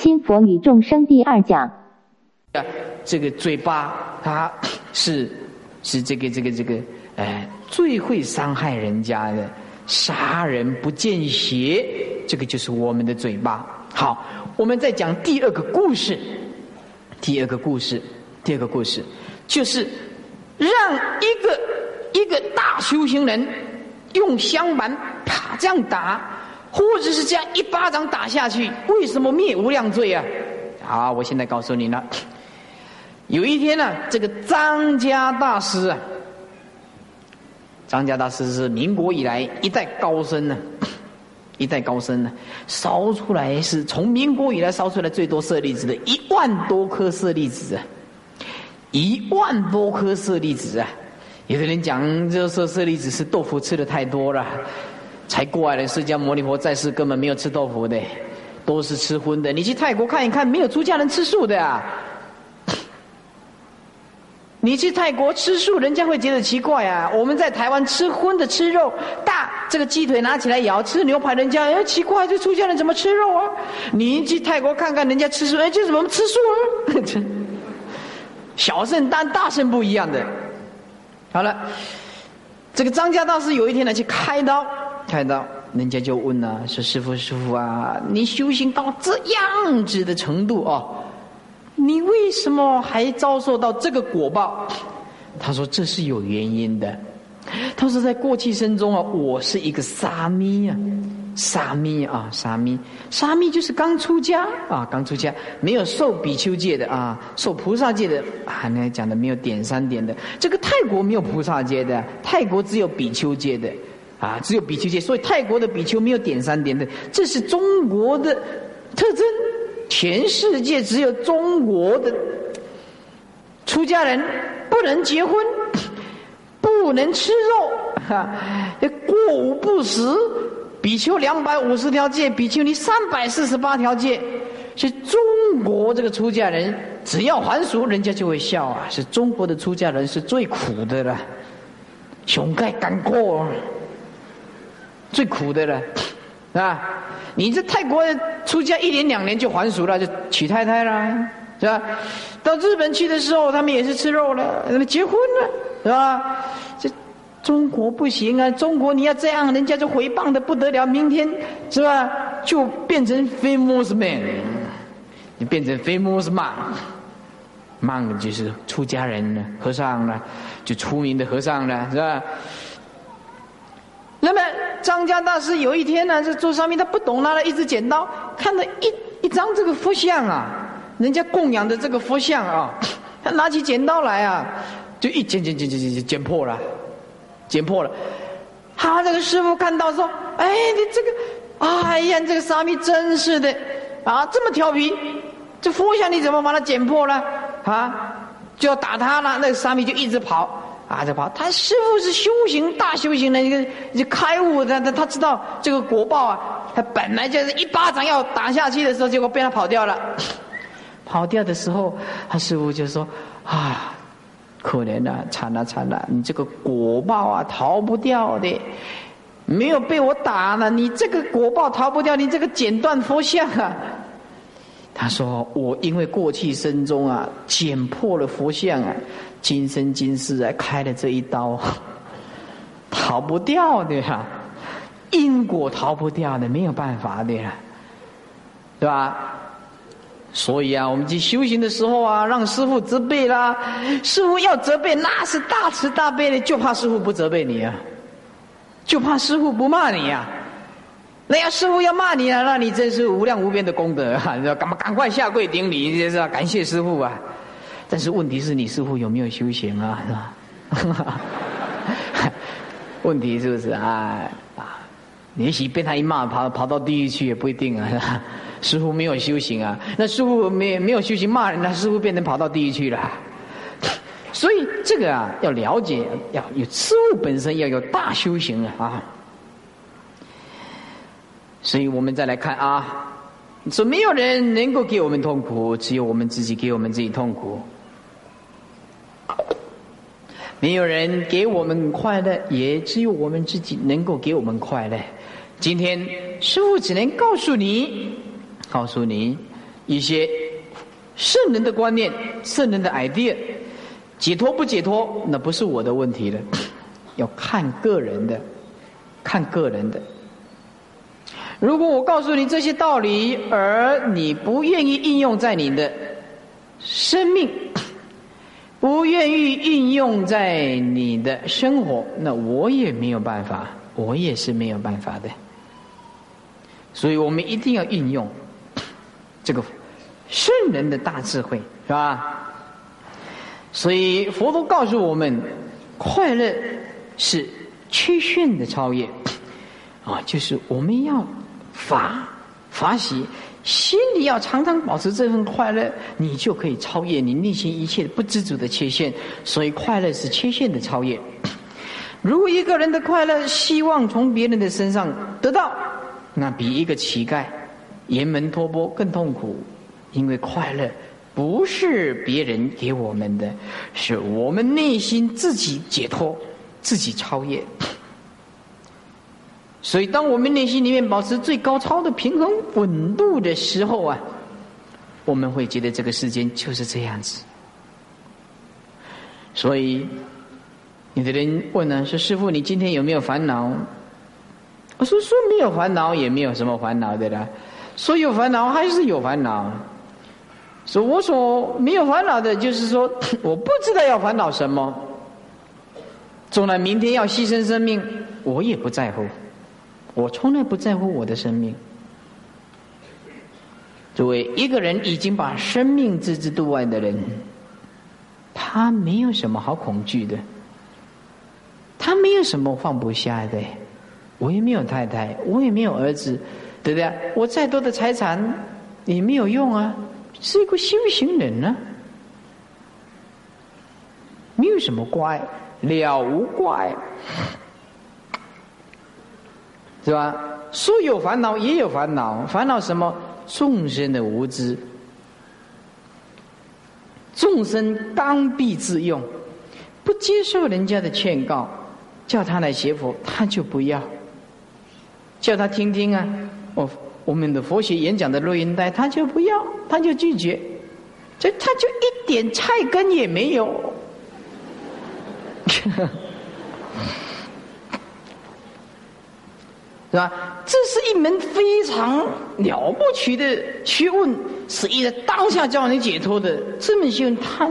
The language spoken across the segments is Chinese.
心佛与众生第二讲。这个嘴巴，它是是这个这个这个，哎，最会伤害人家的，杀人不见血，这个就是我们的嘴巴。好，我们再讲第二个故事。第二个故事，第二个故事，就是让一个一个大修行人用香板啪这样打，或者是这样一巴掌打下去，为什么灭无量罪啊？好，我现在告诉你了。有一天呢，这个张家大师啊，张家大师是民国以来一代高僧呢，一代高僧呢，烧出来是从民国以来烧出来最多舍利子的一万多颗舍利子啊，一万多颗舍利子啊！有的人讲，这舍舍利子是豆腐吃的太多了，才过来的释迦牟尼佛在世根本没有吃豆腐的，都是吃荤的。你去泰国看一看，没有出家人吃素的啊。你去泰国吃素，人家会觉得奇怪啊！我们在台湾吃荤的吃肉，大这个鸡腿拿起来咬，吃牛排，人家哎奇怪，这出家人怎么吃肉啊？你去泰国看看，人家吃素，哎，这怎么吃素啊？小圣当大圣不一样的。好了，这个张家大师有一天呢去开刀，看到，人家就问了，说师傅师傅啊，你修行到这样子的程度哦。你为什么还遭受到这个果报？他说这是有原因的。他说在过去生中啊，我是一个沙弥啊，沙弥啊，沙弥，沙弥就是刚出家啊，刚出家没有受比丘戒的啊，受菩萨戒的啊，那讲的没有点三点的。这个泰国没有菩萨戒的，泰国只有比丘戒的啊，只有比丘戒，所以泰国的比丘没有点三点的，这是中国的特征。全世界只有中国的出家人不能结婚，不能吃肉，哈，过午不食。比丘两百五十条戒，比丘尼三百四十八条戒。是中国这个出家人，只要还俗，人家就会笑啊。是中国的出家人是最苦的了，熊盖干过，最苦的了，是吧。你这泰国出家一年两年就还俗了，就娶太太了，是吧？到日本去的时候，他们也是吃肉了，他们结婚了，是吧？这中国不行啊！中国你要这样，人家就回谤的不得了。明天是吧？就变成 famous man，你变成 famous man，man 就是出家人了，和尚了，就出名的和尚了，是吧？那么张家大师有一天呢，在桌上面他不懂，拿了一支剪刀，看到一一张这个佛像啊，人家供养的这个佛像啊，他拿起剪刀来啊，就一剪剪剪剪剪剪剪破了，剪破了。他这个师傅看到说：“哎，你这个，哎呀，这个沙弥真是的，啊，这么调皮，这佛像你怎么把它剪破了？啊，就要打他了。”那个沙弥就一直跑。啊，在跑！他师傅是修行大修行的一个一开悟的，他他知道这个果报啊。他本来就是一巴掌要打下去的时候，结果被他跑掉了。跑掉的时候，他师傅就说：“啊，可怜呐，惨了惨了！你这个果报啊，逃不掉的。没有被我打了，你这个果报逃不掉。你这个剪断佛像啊。”他说：“我因为过去生中啊，剪破了佛像啊。”今生今世啊，开了这一刀，逃不掉的呀，因果逃不掉的，没有办法的，对吧？所以啊，我们去修行的时候啊，让师傅责备啦，师傅要责备，那是大慈大悲的，就怕师傅不责备你啊，就怕师傅不骂你呀。那要师傅要骂你啊，那你真是无量无边的功德啊！你要赶赶快下跪顶礼，这是要感谢师傅啊。但是问题是你师傅有没有修行啊？是吧？问题是不是啊？啊，也许被他一骂，跑跑到地狱去也不一定啊。师傅没有修行啊，那师傅没没有修行骂人，那师傅变成跑到地狱去了。所以这个啊，要了解，要有事物本身要有大修行啊。所以我们再来看啊，说没有人能够给我们痛苦，只有我们自己给我们自己痛苦。没有人给我们快乐，也只有我们自己能够给我们快乐。今天师父只能告诉你，告诉你，一些圣人的观念、圣人的 idea，解脱不解脱，那不是我的问题了，要看个人的，看个人的。如果我告诉你这些道理，而你不愿意应用在你的生命，不愿意应用在你的生活，那我也没有办法，我也是没有办法的。所以我们一定要运用这个圣人的大智慧，是吧？所以佛陀告诉我们，快乐是缺陷的超越，啊，就是我们要。法法喜，心里要常常保持这份快乐，你就可以超越你内心一切不知足的缺陷。所以，快乐是缺陷的超越。如果一个人的快乐希望从别人的身上得到，那比一个乞丐沿门托钵更痛苦。因为快乐不是别人给我们的，是我们内心自己解脱、自己超越。所以，当我们内心里面保持最高超的平衡稳度的时候啊，我们会觉得这个世间就是这样子。所以，有的人问呢，说：“师傅，你今天有没有烦恼？”我说：“说没有烦恼，也没有什么烦恼的啦。说有烦恼，还是有烦恼。说我所没有烦恼的，就是说 我不知道要烦恼什么。纵然明天要牺牲生命，我也不在乎。”我从来不在乎我的生命。作为一个人已经把生命置之度外的人，他没有什么好恐惧的，他没有什么放不下的。我也没有太太，我也没有儿子，对不对？我再多的财产也没有用啊，是一个修行人呢，没有什么怪，了无怪。是吧？说有烦恼也有烦恼，烦恼什么？众生的无知，众生刚愎自用，不接受人家的劝告，叫他来学佛，他就不要；叫他听听啊，我我们的佛学演讲的录音带，他就不要，他就拒绝，这他就一点菜根也没有。是吧？这是一门非常了不起的学问，是一个当下叫你解脱的这么学问。他，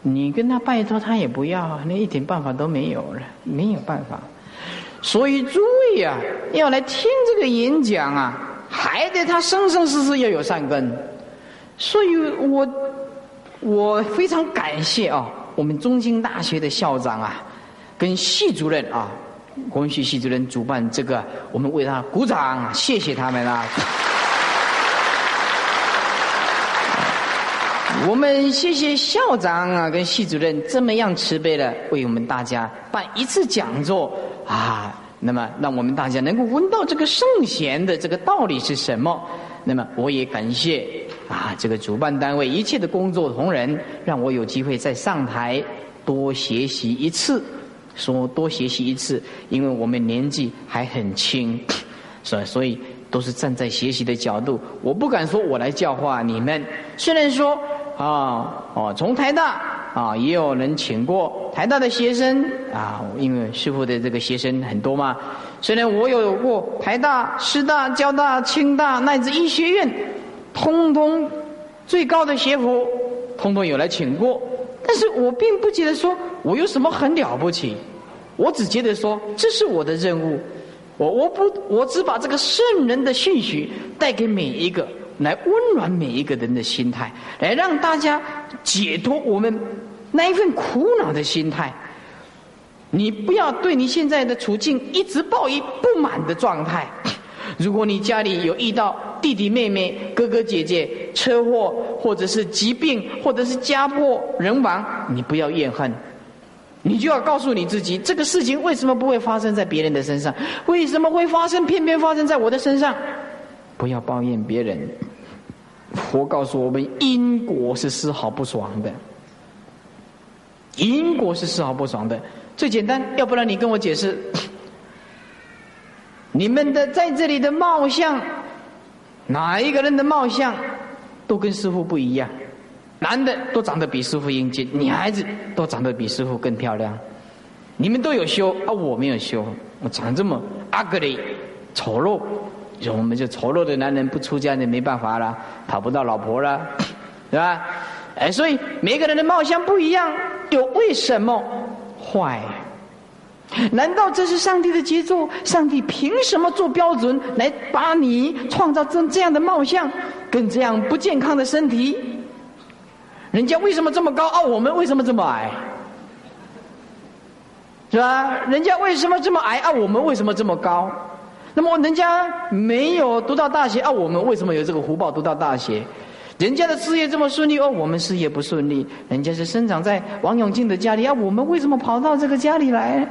你跟他拜托，他也不要，那一点办法都没有了，没有办法。所以诸位啊，要来听这个演讲啊，还得他生生世世要有善根。所以我我非常感谢啊，我们中兴大学的校长啊，跟系主任啊。国文系系主任主办这个，我们为他鼓掌，谢谢他们啊！我们谢谢校长啊，跟系主任这么样慈悲的为我们大家办一次讲座啊，那么让我们大家能够闻到这个圣贤的这个道理是什么？那么我也感谢啊，这个主办单位一切的工作同仁，让我有机会再上台多学习一次。说多学习一次，因为我们年纪还很轻，所以所以都是站在学习的角度。我不敢说我来教化你们，虽然说啊哦，从台大啊也有人请过台大的学生啊，因为师傅的这个学生很多嘛。虽然我有过台大、师大、交大、清大乃至医学院，通通最高的学府，通通有来请过。但是我并不觉得说我有什么很了不起，我只觉得说这是我的任务，我我不我只把这个圣人的信息带给每一个，来温暖每一个人的心态，来让大家解脱我们那一份苦恼的心态。你不要对你现在的处境一直抱以不满的状态。如果你家里有遇到弟弟妹妹、哥哥姐姐车祸，或者是疾病，或者是家破人亡，你不要怨恨，你就要告诉你自己：这个事情为什么不会发生在别人的身上？为什么会发生，偏偏发生在我的身上？不要抱怨别人。佛告诉我们：因果是丝毫不爽的，因果是丝毫不爽的。最简单，要不然你跟我解释。你们的在这里的貌相，哪一个人的貌相都跟师傅不一样，男的都长得比师傅英俊，女孩子都长得比师傅更漂亮。你们都有修啊，我没有修，我长这么 ugly，丑陋，就我们就丑陋的男人不出家就没办法了，讨不到老婆了，对吧？哎，所以每个人的貌相不一样，又为什么坏？难道这是上帝的杰作？上帝凭什么做标准来把你创造这这样的貌相，跟这样不健康的身体？人家为什么这么高？啊，我们为什么这么矮？是吧？人家为什么这么矮？啊，我们为什么这么高？那么人家没有读到大学，啊，我们为什么有这个福报读到大学？人家的事业这么顺利，哦，我们事业不顺利。人家是生长在王永庆的家里，啊，我们为什么跑到这个家里来？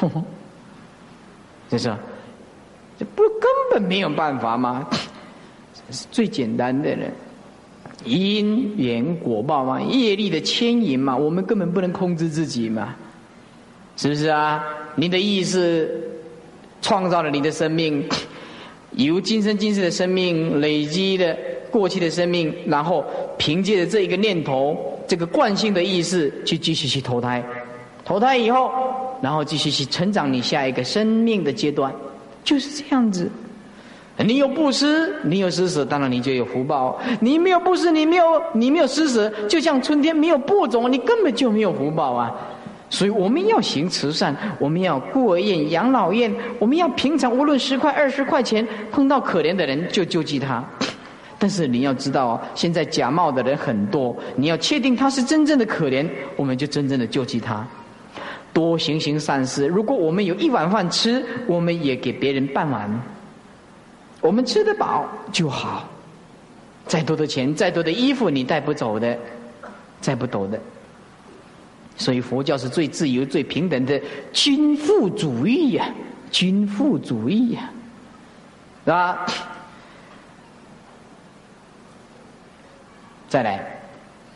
就是，这不根本没有办法吗？是 最简单的人，因缘果报嘛，业力的牵引嘛，我们根本不能控制自己嘛，是不是啊？你的意识创造了你的生命，由今生今世的生命累积的过去的生命，然后凭借着这一个念头，这个惯性的意识去继续去投胎，投胎以后。然后继续去成长，你下一个生命的阶段就是这样子。你有布施，你有施舍，当然你就有福报。你没有布施，你没有你没有施舍，就像春天没有播种，你根本就没有福报啊。所以我们要行慈善，我们要孤儿院、养老院，我们要平常无论十块二十块钱碰到可怜的人就救济他。但是你要知道，现在假冒的人很多，你要确定他是真正的可怜，我们就真正的救济他。多行行善事。如果我们有一碗饭吃，我们也给别人半碗。我们吃得饱就好。再多的钱，再多的衣服，你带不走的，带不走的。所以佛教是最自由、最平等的均富主义呀，均富主义呀，是吧？再来，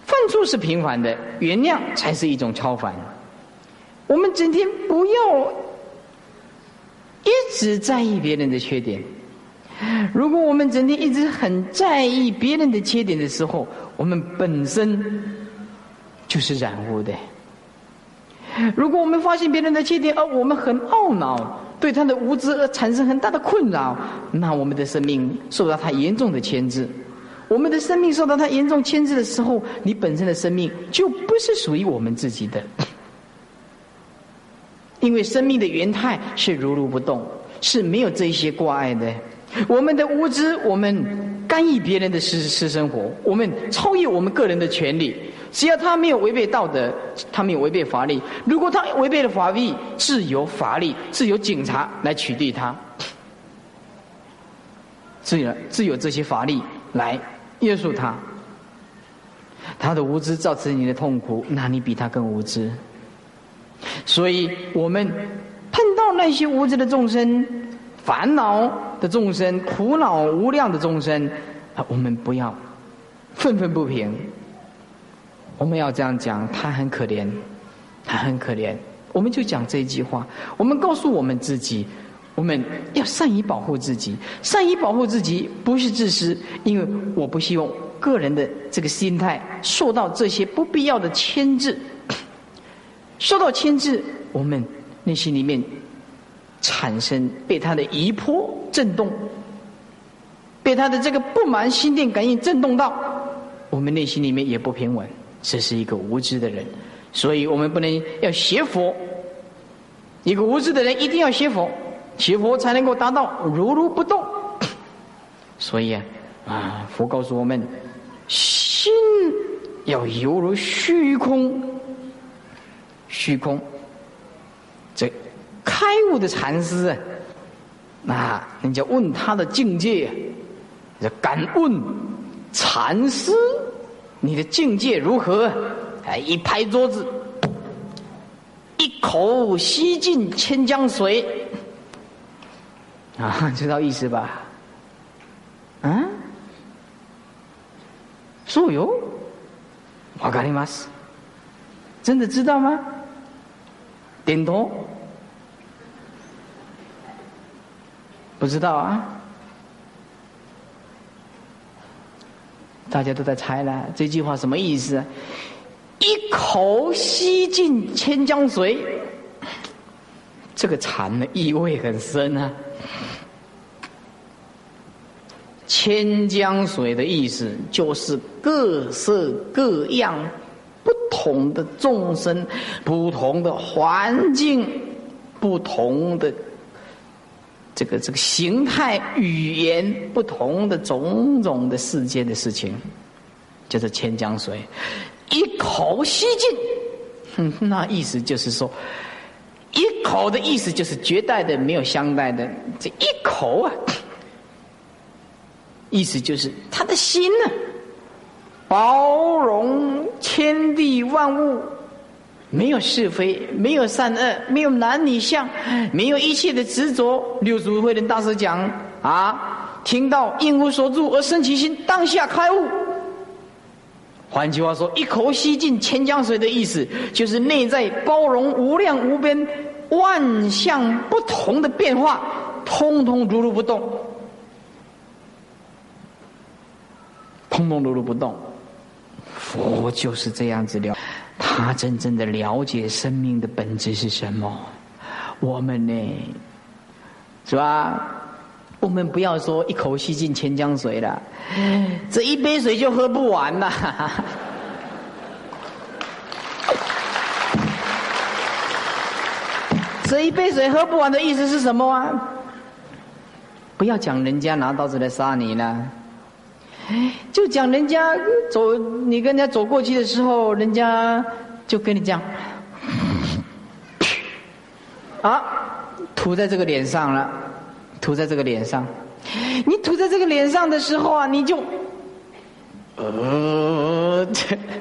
犯错是平凡的，原谅才是一种超凡。我们整天不要一直在意别人的缺点。如果我们整天一直很在意别人的缺点的时候，我们本身就是染污的。如果我们发现别人的缺点，而我们很懊恼，对他的无知而产生很大的困扰，那我们的生命受到他严重的牵制。我们的生命受到他严重牵制的时候，你本身的生命就不是属于我们自己的。因为生命的原态是如如不动，是没有这些挂碍的。我们的无知，我们干预别人的私私生活，我们超越我们个人的权利。只要他没有违背道德，他没有违背法律。如果他违背了法律，自由法律，自由警察来取缔他，自有自有这些法律来约束他。他的无知造成你的痛苦，那你比他更无知。所以我们碰到那些无知的众生、烦恼的众生、苦恼无量的众生，啊，我们不要愤愤不平。我们要这样讲：他很可怜，他很可怜。我们就讲这一句话。我们告诉我们自己，我们要善于保护自己。善于保护自己不是自私，因为我不希望个人的这个心态受到这些不必要的牵制。受到牵制，我们内心里面产生被他的疑波震动，被他的这个不满心电感应震动到，我们内心里面也不平稳。这是一个无知的人，所以我们不能要学佛。一个无知的人一定要学佛，学佛才能够达到如如不动。所以啊，啊，佛告诉我们，心要犹如虚空。虚空，这开悟的禅师啊，那人家问他的境界，叫敢问禅师，你的境界如何？哎，一拍桌子，一口吸尽千江水，啊，知道意思吧？啊，说哟，我告你妈是，真的知道吗？点头，不知道啊？大家都在猜了，这句话什么意思？一口吸尽千江水，这个禅的意味很深啊。千江水的意思就是各色各样、不同的众生、不同的环境、不同的这个这个形态、语言、不同的种种的世界的事情，就是千江水，一口吸尽。那意思就是说，一口的意思就是绝代的没有相待的，这一口啊。意思就是他的心呢，包天地万物，没有是非，没有善恶，没有男女相，没有一切的执着。六祖慧能大师讲啊，听到应无所住而生其心，当下开悟。换句话说，一口吸尽千江水的意思，就是内在包容无量无边、万象不同的变化，通通如如不动。通通如如不动，佛就是这样子了。他真正的了解生命的本质是什么？我们呢，是吧？我们不要说一口吸尽千江水了，这一杯水就喝不完了。这一杯水喝不完的意思是什么啊？不要讲人家拿刀子来杀你了。就讲人家走，你跟人家走过去的时候，人家就跟你讲，啊，涂在这个脸上了，涂在这个脸上，你涂在这个脸上的时候啊，你就，呃，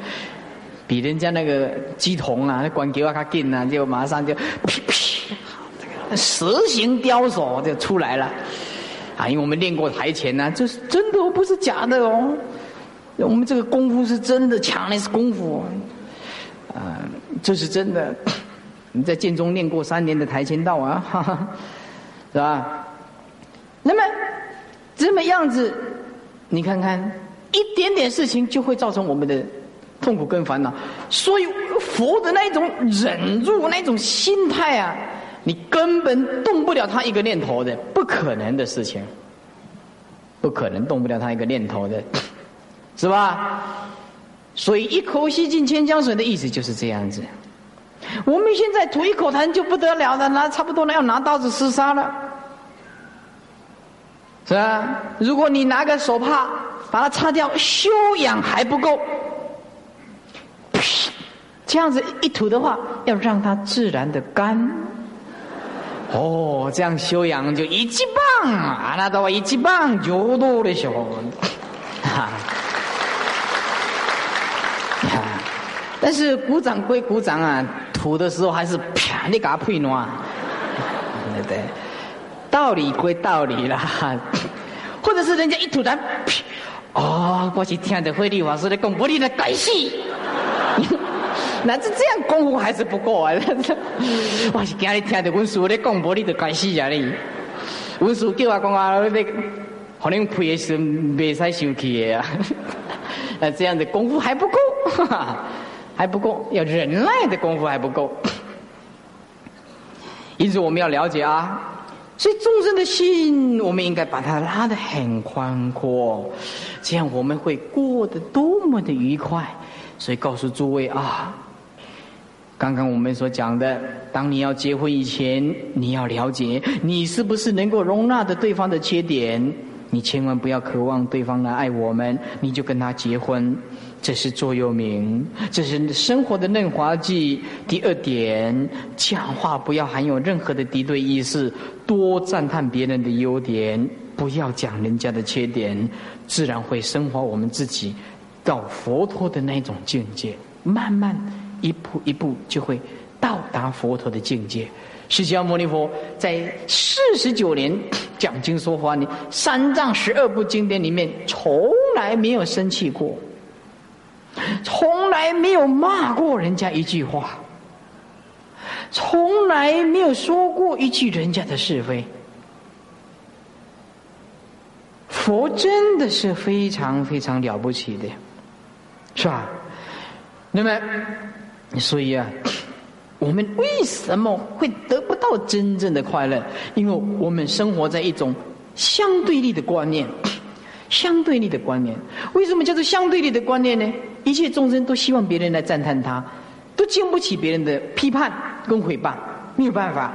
比人家那个鸡童啊，那管给我卡劲啊，就马上就，噼噼，蛇形雕手就出来了。啊，因为我们练过台前呢，这是真的哦，不是假的哦。我们这个功夫是真的强，那是功夫，啊，这是真的。你在剑中练过三年的跆拳道啊，哈哈，是吧？那么这么样子，你看看，一点点事情就会造成我们的痛苦跟烦恼。所以佛的那一种忍住那种心态啊。你根本动不了他一个念头的，不可能的事情，不可能动不了他一个念头的，是吧？所以一口吸尽千江水的意思就是这样子。我们现在吐一口痰就不得了了，那差不多了，要拿刀子厮杀了，是吧？如果你拿个手帕把它擦掉，修养还不够，这样子一吐的话，要让它自然的干。哦，这样修养就一级棒啊！那到我一级棒就多的时候，哈，但是鼓掌归鼓掌啊，吐的时候还是啪，你给他配暖，对对？道理归道理啦，或者是人家一吐痰，啪哦，我是听的慧律法师的广播里的改戏。那这这样功夫还是不够啊！我是今日听到文叔咧广播，你就该死啊你！文叔叫我讲啊，你可能配的是未使生气的啊！那这样的功夫还不够，还不够，要忍耐的功夫还不够。因此我们要了解啊，所以众生的心，我们应该把它拉得很宽阔，这样我们会过得多么的愉快。所以告诉诸位啊。刚刚我们所讲的，当你要结婚以前，你要了解你是不是能够容纳的对方的缺点。你千万不要渴望对方来爱我们，你就跟他结婚，这是座右铭，这是生活的润滑剂。第二点，讲话不要含有任何的敌对意识，多赞叹别人的优点，不要讲人家的缺点，自然会升华我们自己到佛陀的那种境界，慢慢。一步一步就会到达佛陀的境界。释迦牟尼佛在四十九年讲经说法，你三藏十二部经典里面从来没有生气过，从来没有骂过人家一句话，从来没有说过一句人家的是非。佛真的是非常非常了不起的，是吧？那么，所以啊，我们为什么会得不到真正的快乐？因为我们生活在一种相对立的观念，相对立的观念。为什么叫做相对立的观念呢？一切众生都希望别人来赞叹他，都经不起别人的批判跟诽谤，没有办法，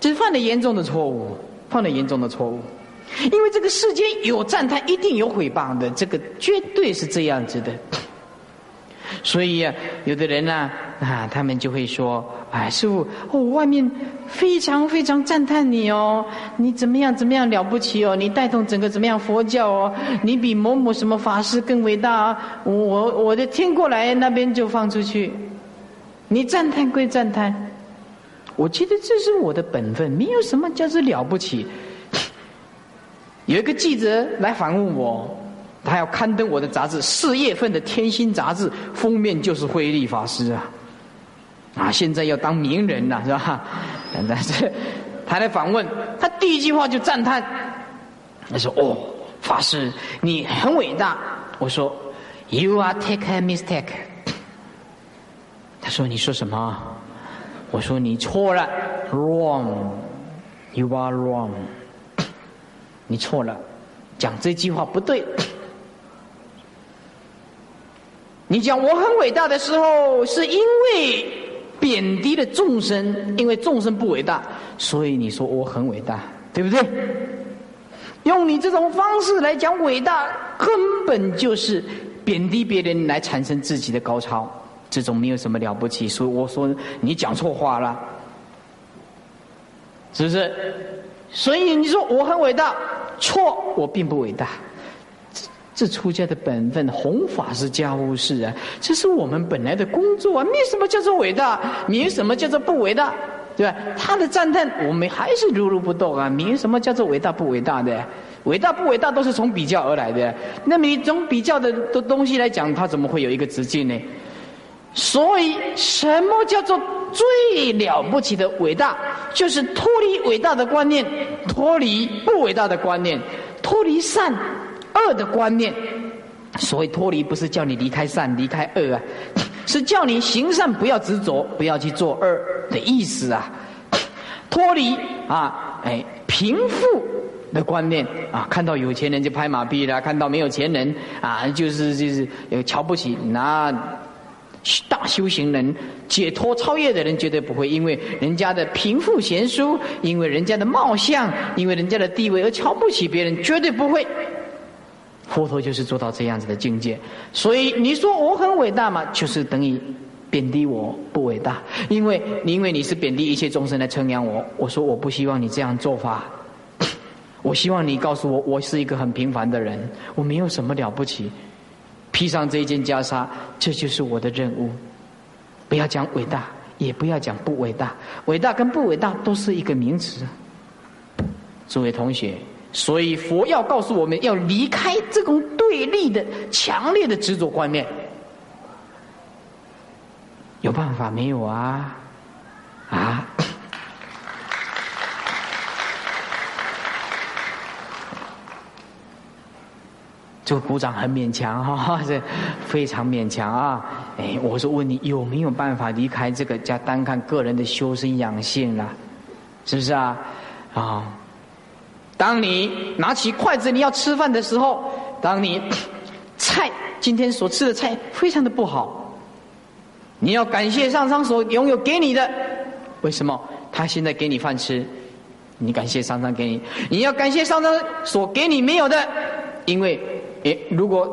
这是犯了严重的错误，犯了严重的错误。因为这个世间有赞叹，一定有诽谤的，这个绝对是这样子的。所以啊，有的人呢，啊，他们就会说：“哎，师傅，哦，外面非常非常赞叹你哦，你怎么样怎么样了不起哦，你带动整个怎么样佛教哦，你比某某什么法师更伟大啊！我我的听过来那边就放出去，你赞叹归赞叹，我觉得这是我的本分，没有什么叫做了不起。”有一个记者来访问我，他要刊登我的杂志，四月份的《天心》杂志封面就是慧立法师啊，啊，现在要当名人了是吧？但是他来访问，他第一句话就赞叹，他说：“哦，法师你很伟大。”我说：“You are take a mistake。”他说：“你说什么？”我说：“你错了，wrong，you are wrong。”你错了，讲这句话不对。你讲我很伟大的时候，是因为贬低了众生，因为众生不伟大，所以你说我很伟大，对不对？用你这种方式来讲伟大，根本就是贬低别人来产生自己的高超，这种没有什么了不起。所以我说你讲错话了，是不是？所以你说我很伟大。错，我并不伟大。这出家的本分，弘法是家务事啊，这是我们本来的工作啊。没什么叫做伟大，没什么叫做不伟大，对吧？他的赞叹，我们还是如如不动啊。没什么叫做伟大不伟大的，伟大不伟大都是从比较而来的。那么你从比较的的东西来讲，他怎么会有一个直径呢？所以，什么叫做最了不起的伟大？就是脱离伟大的观念，脱离不伟大的观念，脱离善恶的观念。所谓脱离，不是叫你离开善、离开恶啊，是叫你行善不要执着，不要去做恶的意思啊。脱离啊，哎，贫富的观念啊，看到有钱人就拍马屁了，看到没有钱人啊，就是就是有瞧不起那。大修行人、解脱超越的人绝对不会因为人家的贫富悬殊，因为人家的貌相，因为人家的地位而瞧不起别人，绝对不会。佛陀就是做到这样子的境界。所以你说我很伟大嘛，就是等于贬低我不伟大，因为因为你是贬低一切众生来称扬我。我说我不希望你这样做法，我希望你告诉我，我是一个很平凡的人，我没有什么了不起。披上这一件袈裟，这就是我的任务。不要讲伟大，也不要讲不伟大。伟大跟不伟大都是一个名词。诸位同学，所以佛要告诉我们要离开这种对立的、强烈的执着观念。有办法没有啊？啊？这个鼓掌很勉强哈，这非常勉强啊！哎，我是问你有没有办法离开这个，叫单看个人的修身养性了，是不是啊？啊！当你拿起筷子你要吃饭的时候，当你 菜今天所吃的菜非常的不好，你要感谢上苍所拥有给你的，为什么？他现在给你饭吃，你感谢上苍给你，你要感谢上苍所给你没有的，因为。诶，如果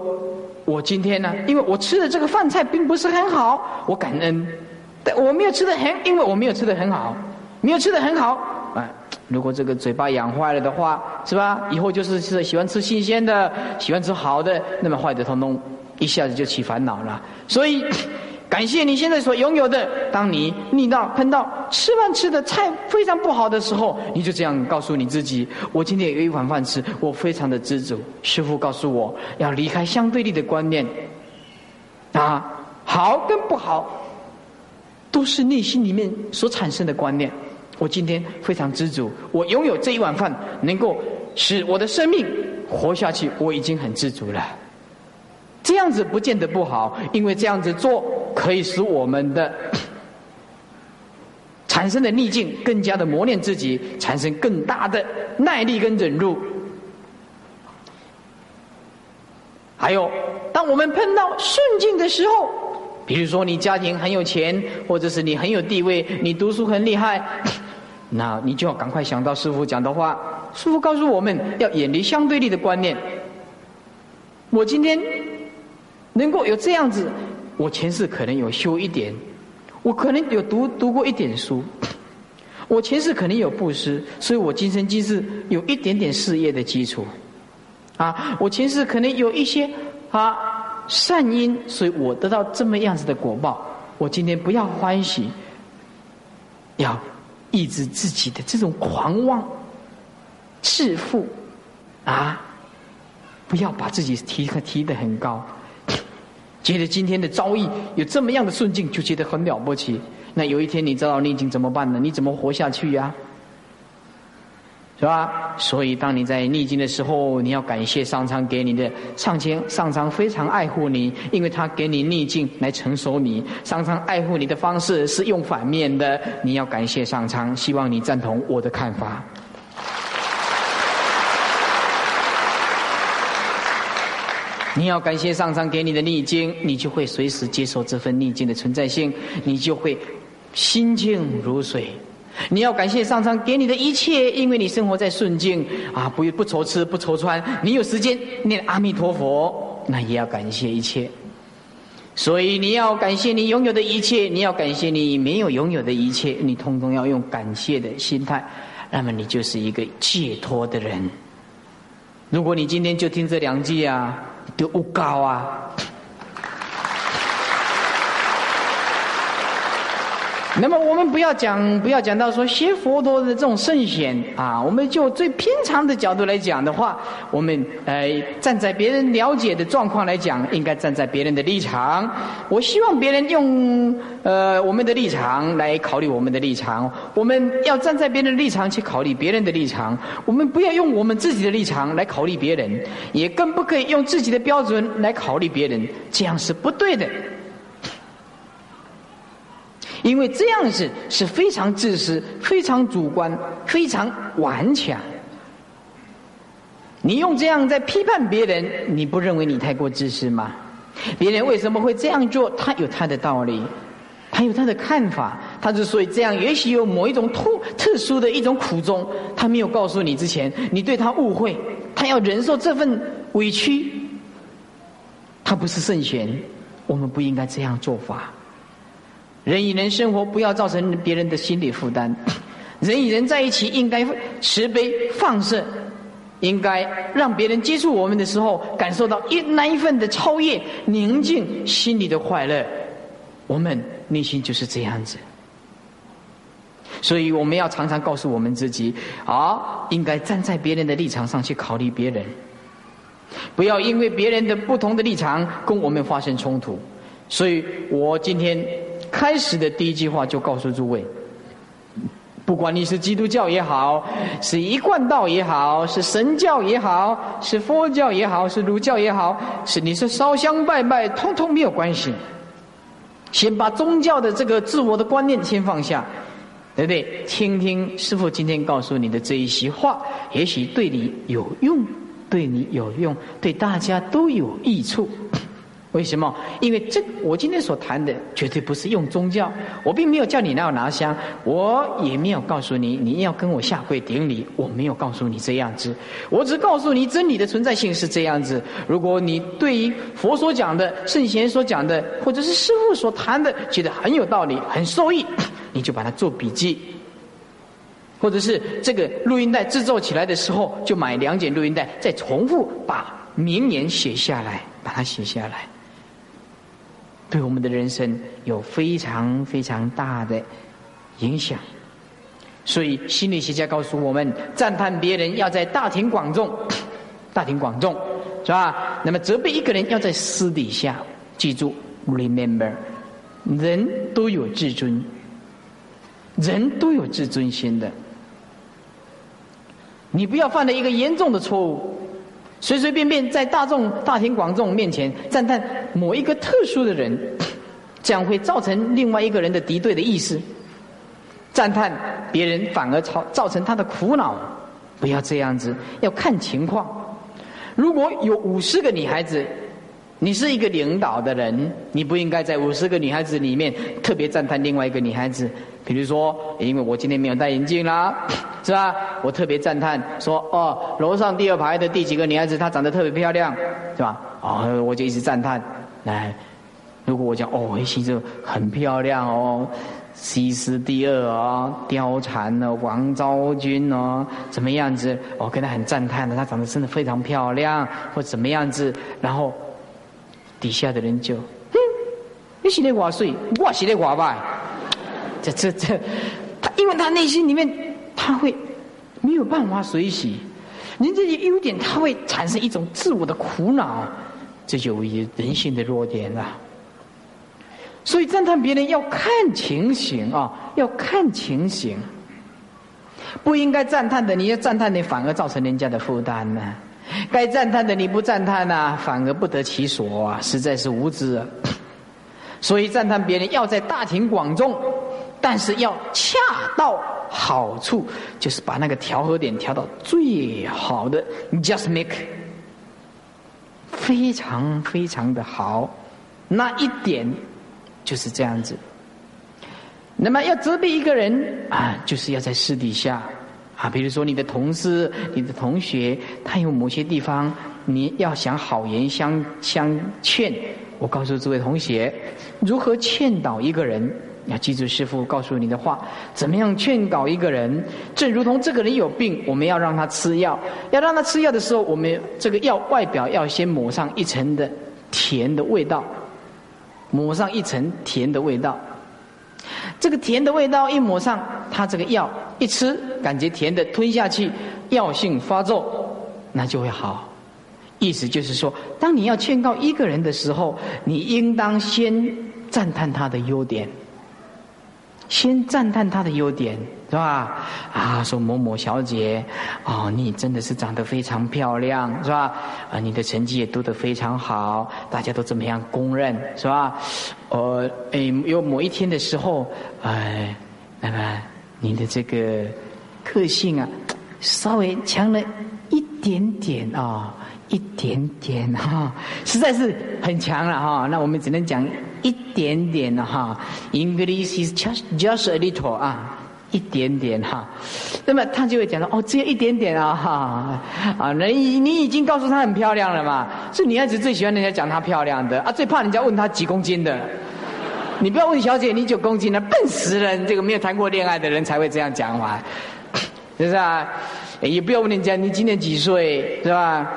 我今天呢，因为我吃的这个饭菜并不是很好，我感恩，但我没有吃的很，因为我没有吃的很好，没有吃的很好，如果这个嘴巴养坏了的话，是吧？以后就是是喜欢吃新鲜的，喜欢吃好的，那么坏的通通一下子就起烦恼了，所以。感谢你现在所拥有的。当你逆到碰到吃饭吃的菜非常不好的时候，你就这样告诉你自己：我今天有一碗饭吃，我非常的知足。师父告诉我要离开相对立的观念，啊，好跟不好，都是内心里面所产生的观念。我今天非常知足，我拥有这一碗饭，能够使我的生命活下去，我已经很知足了。这样子不见得不好，因为这样子做可以使我们的 产生的逆境更加的磨练自己，产生更大的耐力跟忍辱。还有，当我们碰到顺境的时候，比如说你家庭很有钱，或者是你很有地位，你读书很厉害，那你就要赶快想到师傅讲的话。师傅告诉我们要远离相对立的观念。我今天。能够有这样子，我前世可能有修一点，我可能有读读过一点书，我前世可能有布施，所以我今生今世有一点点事业的基础，啊，我前世可能有一些啊善因，所以我得到这么样子的果报。我今天不要欢喜，要抑制自己的这种狂妄、自负，啊，不要把自己提提得很高。觉得今天的遭遇有这么样的顺境，就觉得很了不起。那有一天你知道逆境怎么办呢？你怎么活下去呀？是吧？所以当你在逆境的时候，你要感谢上苍给你的上天，上苍非常爱护你，因为他给你逆境来成熟你。上苍爱护你的方式是用反面的，你要感谢上苍。希望你赞同我的看法。你要感谢上苍给你的逆境，你就会随时接受这份逆境的存在性，你就会心静如水。你要感谢上苍给你的一切，因为你生活在顺境啊，不不愁吃不愁穿，你有时间念阿弥陀佛，那也要感谢一切。所以你要感谢你拥有的一切，你要感谢你没有拥有的一切，你通通要用感谢的心态，那么你就是一个解脱的人。如果你今天就听这两句啊。就不高啊！那么我们不要讲，不要讲到说学佛陀的这种圣贤啊，我们就最平常的角度来讲的话，我们呃站在别人了解的状况来讲，应该站在别人的立场。我希望别人用呃我们的立场来考虑我们的立场，我们要站在别人的立场去考虑别人的立场。我们不要用我们自己的立场来考虑别人，也更不可以用自己的标准来考虑别人，这样是不对的。因为这样子是非常自私、非常主观、非常顽强。你用这样在批判别人，你不认为你太过自私吗？别人为什么会这样做？他有他的道理，他有他的看法。他之所以这样，也许有某一种特特殊的一种苦衷，他没有告诉你之前，你对他误会，他要忍受这份委屈。他不是圣贤，我们不应该这样做法。人与人生活，不要造成别人的心理负担。人与人在一起，应该慈悲放射，应该让别人接触我们的时候，感受到一那一份的超越、宁静、心里的快乐。我们内心就是这样子。所以，我们要常常告诉我们自己：啊，应该站在别人的立场上去考虑别人，不要因为别人的不同的立场跟我们发生冲突。所以我今天。开始的第一句话就告诉诸位：不管你是基督教也好，是一贯道也好，是神教也好，是佛教也好，是儒教也好，是你是烧香拜拜，通通没有关系。先把宗教的这个自我的观念先放下，对不对？听听师傅今天告诉你的这一席话，也许对你有用，对你有用，对大家都有益处。为什么？因为这我今天所谈的绝对不是用宗教，我并没有叫你那要拿香，我也没有告诉你你要跟我下跪顶礼，我没有告诉你这样子，我只告诉你真理的存在性是这样子。如果你对于佛所讲的、圣贤所讲的，或者是师父所谈的，觉得很有道理、很受益，你就把它做笔记，或者是这个录音带制作起来的时候，就买两卷录音带，再重复把名言写下来，把它写下来。对我们的人生有非常非常大的影响，所以心理学家告诉我们，赞叹别人要在大庭广众，大庭广众是吧？那么责备一个人要在私底下。记住，remember，人都有自尊，人都有自尊心的。你不要犯了一个严重的错误，随随便便在大众大庭广众面前赞叹某一个特殊的人，这样会造成另外一个人的敌对的意思。赞叹别人反而造造成他的苦恼，不要这样子，要看情况。如果有五十个女孩子，你是一个领导的人，你不应该在五十个女孩子里面特别赞叹另外一个女孩子。比如说，因为我今天没有戴眼镜啦，是吧？我特别赞叹说，哦，楼上第二排的第几个女孩子她长得特别漂亮，是吧？哦，我就一直赞叹。来，如果我讲哦，其实很漂亮哦，西施第二哦，貂蝉哦，王昭君哦，怎么样子？我跟她很赞叹的，她长得真的非常漂亮，或怎么样子？然后底下的人就，哼，你是在话水，我是在话败。这这这，他因为他内心里面他会没有办法随喜，人这些优点他会产生一种自我的苦恼，这就人性的弱点了。所以赞叹别人要看情形啊，要看情形，不应该赞叹的，你要赞叹的反而造成人家的负担呢；该赞叹的你不赞叹呐，反而不得其所啊，实在是无知。啊 所以赞叹别人要在大庭广众。但是要恰到好处，就是把那个调和点调到最好的，just make，非常非常的好，那一点就是这样子。那么要责备一个人啊，就是要在私底下啊，比如说你的同事、你的同学，他有某些地方你要想好言相相劝，我告诉这位同学，如何劝导一个人。要记住师傅告诉你的话，怎么样劝导一个人？正如同这个人有病，我们要让他吃药。要让他吃药的时候，我们这个药外表要先抹上一层的甜的味道，抹上一层甜的味道。这个甜的味道一抹上，他这个药一吃，感觉甜的吞下去，药性发作，那就会好。意思就是说，当你要劝告一个人的时候，你应当先赞叹他的优点。先赞叹她的优点，是吧？啊，说某某小姐，哦，你真的是长得非常漂亮，是吧？啊，你的成绩也读得非常好，大家都这么样公认，是吧？呃，哎，有某一天的时候，哎，那么你的这个个性啊，稍微强了一点点啊，一点点哈，实在是很强了哈。那我们只能讲。一点点的哈，English is just just a little 啊，一点点哈，那么他就会讲到哦，只有一点点啊哈。啊，你你已经告诉他很漂亮了嘛，是女孩子最喜欢人家讲她漂亮的。啊，最怕人家问她几公斤的，你不要问小姐你九公斤了，笨死人，这个没有谈过恋爱的人才会这样讲话，是不是啊？也不要问人家你今年几岁，是吧？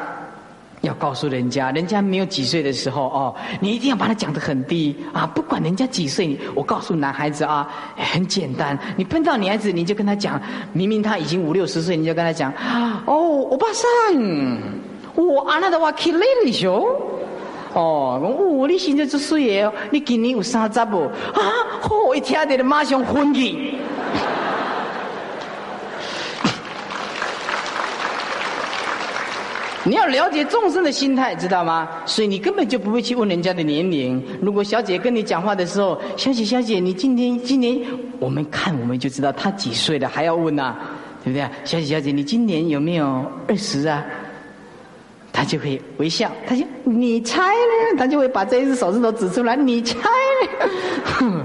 要告诉人家，人家没有几岁的时候哦，你一定要把他讲得很低啊！不管人家几岁，我告诉男孩子啊，很简单，你碰到女孩子，你就跟他讲，明明他已经五六十岁，你就跟他讲，哦，欧巴桑，我阿那的话 k i l l 熊，哦，我你现在几岁耶？你今年有三十不？啊，我一听到的马上昏去。你要了解众生的心态，知道吗？所以你根本就不会去问人家的年龄。如果小姐跟你讲话的时候，小姐小姐，你今天今年我们看我们就知道她几岁了，还要问呐，对不对？小姐小姐，你今年有没有二十啊？她就会微笑，她就你猜呢？她就会把这一只手指头指出来，你猜呢？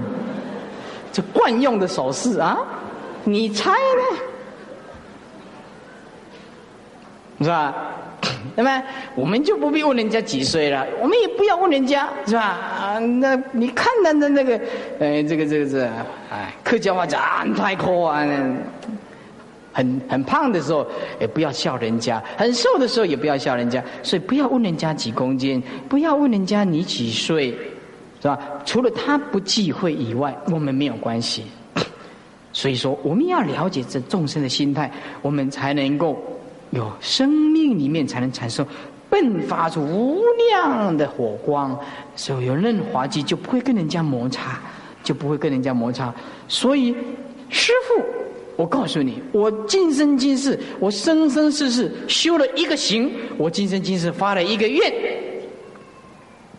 这惯用的手势啊，你猜呢？是吧？那么我们就不必问人家几岁了，我们也不要问人家，是吧？啊，那你看他的那个，呃，这个这个是，哎，客家话讲啊，太酷啊，很很胖的时候，也不要笑人家；很瘦的时候，也不要笑人家。所以不要问人家几公斤，不要问人家你几岁，是吧？除了他不忌讳以外，我们没有关系。所以说，我们要了解这众生的心态，我们才能够。有生命里面才能产生迸发出无量的火光，所以有润滑剂就不会跟人家摩擦，就不会跟人家摩擦。所以师傅，我告诉你，我今生今世，我生生世世修了一个行，我今生今世发了一个愿，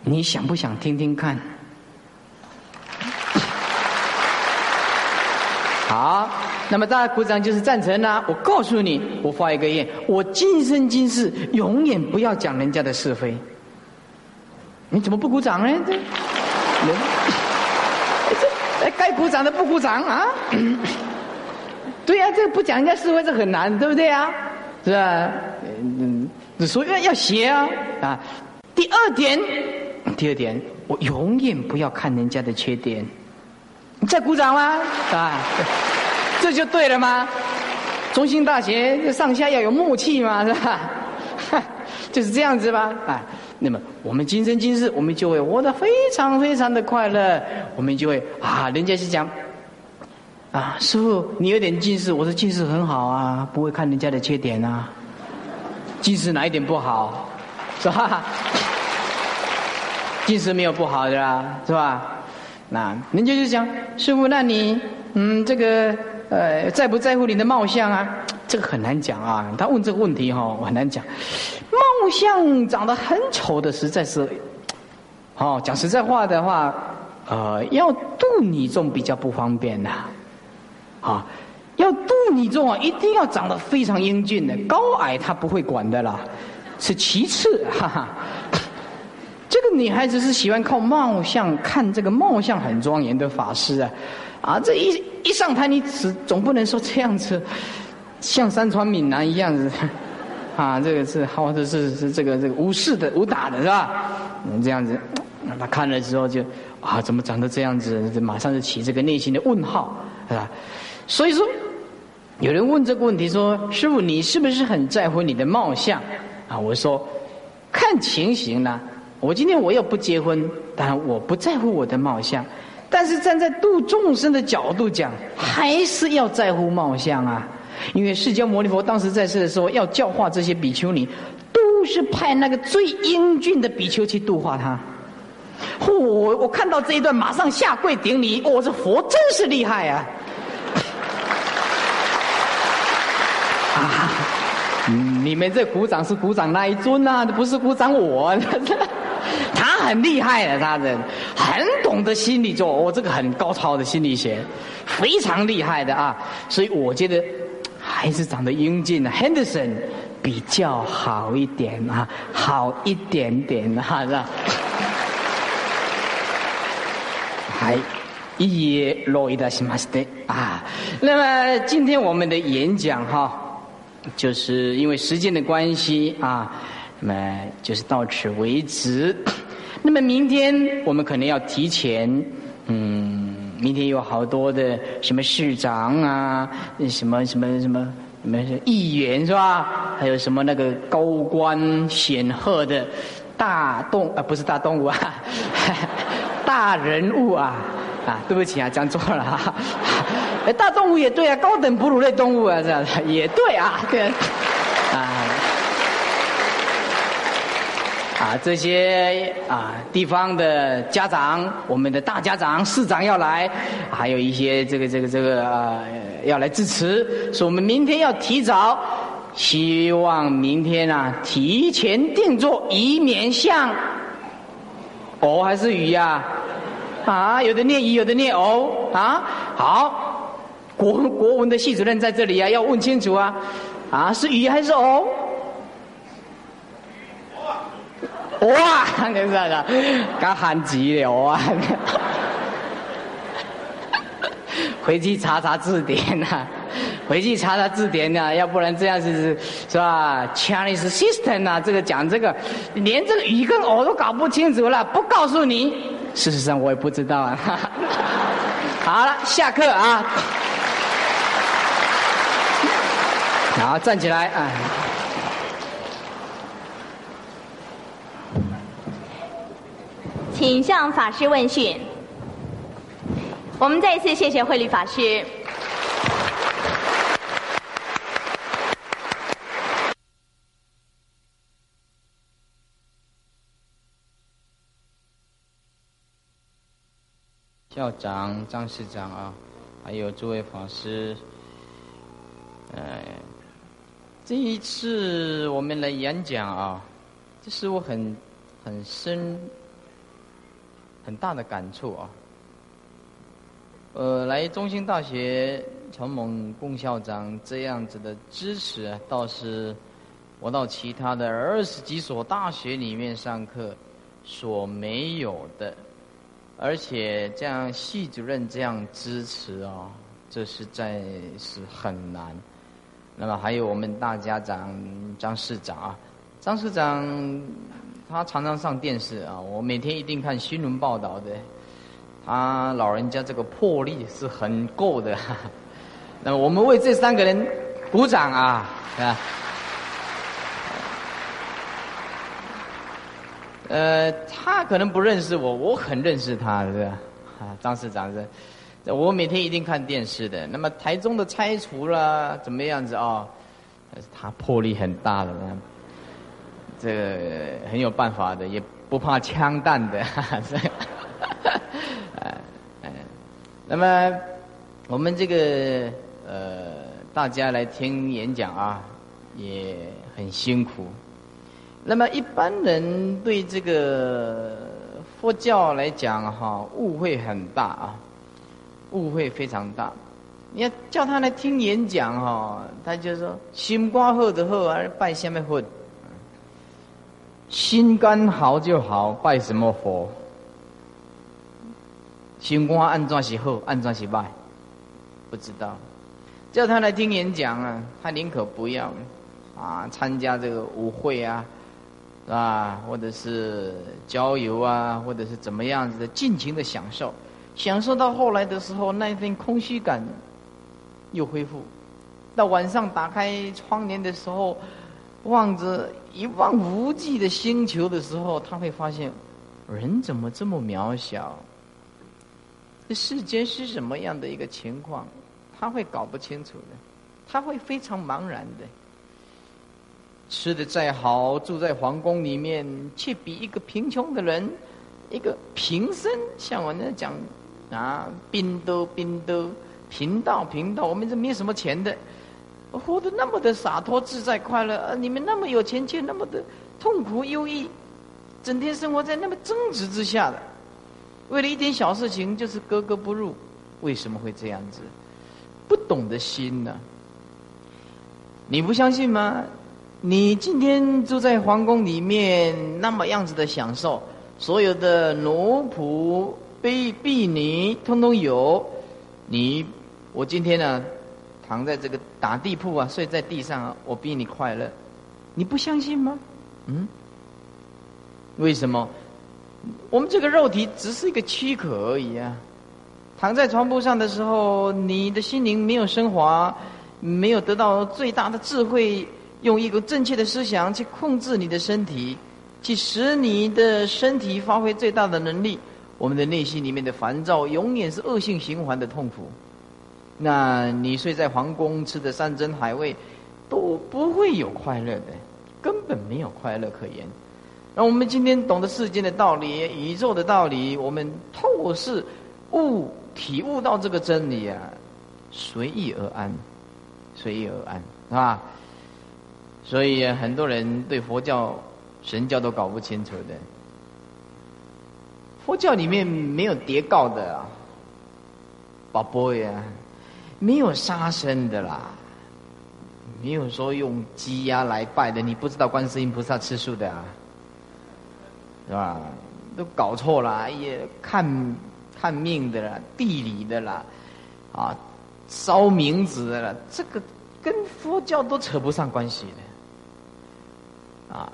你想不想听听看？好，那么大家鼓掌就是赞成啦。我告诉你，我发一个愿，我今生今世永远不要讲人家的是非。你怎么不鼓掌呢？这，哎，该鼓掌的不鼓掌啊？对呀，这个不讲人家是非，这很难，对不对啊？是吧？嗯，所以要要学啊啊。第二点，第二点，我永远不要看人家的缺点。你再鼓掌吗？啊，这就对了吗？中心大学上下要有默契嘛，是吧？就是这样子吧？啊，那么我们今生今世，我们就会活得非常非常的快乐。我们就会啊，人家是讲啊，师傅你有点近视，我说近视很好啊，不会看人家的缺点啊。近视哪一点不好？是吧？近视没有不好的啦，是吧？那人家就讲师傅，那你嗯，这个呃，在不在乎你的貌相啊？这个很难讲啊。他问这个问题哈，我很难讲。貌相长得很丑的，实在是，哦，讲实在话的话，呃，要度你众比较不方便呐。啊，要度你众啊，一定要长得非常英俊的，高矮他不会管的啦，是其次，哈哈。这个女孩子是喜欢靠貌相看这个貌相很庄严的法师啊，啊，这一一上台你只总不能说这样子，像山川闽南一样子，啊，这个是或者是是这个这个武士的武打的是吧？这样子，他看了之后就啊，怎么长得这样子？马上就起这个内心的问号，是吧？所以说，有人问这个问题说：“师傅，你是不是很在乎你的貌相？”啊，我说，看情形呢。我今天我又不结婚，当然我不在乎我的貌相，但是站在度众生的角度讲，还是要在乎貌相啊。因为释迦牟尼佛当时在世的时候，要教化这些比丘尼，都是派那个最英俊的比丘去度化他。我我看到这一段，马上下跪顶礼。我这佛真是厉害啊！啊，你们这鼓掌是鼓掌那一尊呐，不是鼓掌我。很厉害的，他人很懂得心理做，我这个很高超的心理学，非常厉害的啊！所以我觉得还是长得英俊的 Henderson 比较好一点啊，好一点点哈，是吧？还也落一的西马斯的啊。那么今天我们的演讲哈，就是因为时间的关系啊。那么就是到此为止。那么明天我们可能要提前，嗯，明天有好多的什么市长啊，什么什么什么什么议员是吧？还有什么那个高官显赫的大动啊，不是大动物啊，大人物啊啊！对不起啊，讲错了哈。哎，大动物也对啊，高等哺乳类动物啊，这样也对啊，对啊。啊，这些啊地方的家长，我们的大家长、市长要来，还有一些这个这个这个啊要来支持，说我们明天要提早，希望明天啊提前定做，以免像哦还是鱼呀？啊，有的念鱼，有的念哦啊。好，国国文的系主任在这里啊，要问清楚啊，啊是鱼还是哦？哇，你知道的，刚喊急了啊！回去查查字典呐，回去查查字典呐，要不然这样子是吧？Chinese system 啊，这个讲这个，连这个鱼跟偶都搞不清楚了，不告诉你，事实上我也不知道啊。好了，下课啊！好，站起来啊！请向法师问讯。我们再一次谢谢慧律法师。校长、张市长啊，还有诸位法师，呃，这一次我们来演讲啊，这是我很很深、很大的感触啊。呃，来中兴大学承蒙龚校长这样子的支持，倒是我到其他的二十几所大学里面上课所没有的，而且这样系主任这样支持啊，这实在是很难。那么还有我们大家长张市长啊，张市长他常常上电视啊，我每天一定看新闻报道的。他老人家这个魄力是很够的，那我们为这三个人鼓掌啊！啊，呃，他可能不认识我，我很认识他，是吧？啊，张市长是，我每天一定看电视的。那么台中的拆除啦，怎么样子啊？他魄力很大的，这个很有办法的，也不怕枪弹的，哈哈这。那么，我们这个呃，大家来听演讲啊，也很辛苦。那么一般人对这个佛教来讲哈，误会很大啊，误会非常大。你要叫他来听演讲哈，他就说心肝好就好，而拜下面佛？心肝好就好，拜什么佛？心肝安怎是好，安怎是拜，不知道。叫他来听演讲啊，他宁可不要啊，参加这个舞会啊，是吧？或者是郊游啊，或者是怎么样子的，尽情的享受。享受到后来的时候，那一份空虚感又恢复。到晚上打开窗帘的时候，望着一望无际的星球的时候，他会发现，人怎么这么渺小？这世间是什么样的一个情况，他会搞不清楚的，他会非常茫然的。吃的再好，住在皇宫里面，却比一个贫穷的人，一个平僧，像我那讲啊，贫都贫都，贫道贫道，我们这没什么钱的，活得那么的洒脱自在快乐，而你们那么有钱却那么的痛苦忧郁，整天生活在那么争执之下的。为了一点小事情就是格格不入，为什么会这样子？不懂得心呢？你不相信吗？你今天住在皇宫里面，那么样子的享受，所有的奴仆、婢婢女通通有。你，我今天呢，躺在这个打地铺啊，睡在地上啊，我比你快乐。你不相信吗？嗯？为什么？我们这个肉体只是一个躯壳而已啊！躺在床铺上的时候，你的心灵没有升华，没有得到最大的智慧，用一个正确的思想去控制你的身体，去使你的身体发挥最大的能力。我们的内心里面的烦躁，永远是恶性循环的痛苦。那你睡在皇宫，吃的山珍海味，都不会有快乐的，根本没有快乐可言。那我们今天懂得世间的道理、宇宙的道理，我们透视、悟、体悟到这个真理啊，随意而安，随意而安，是吧？所以很多人对佛教、神教都搞不清楚的。佛教里面没有叠告的啊，宝贝呀，没有杀生的啦，没有说用鸡鸭来拜的，你不知道观世音菩萨吃素的啊。是吧？都搞错了，也看看命的啦，地理的啦，啊，烧冥纸的啦，这个跟佛教都扯不上关系的。啊，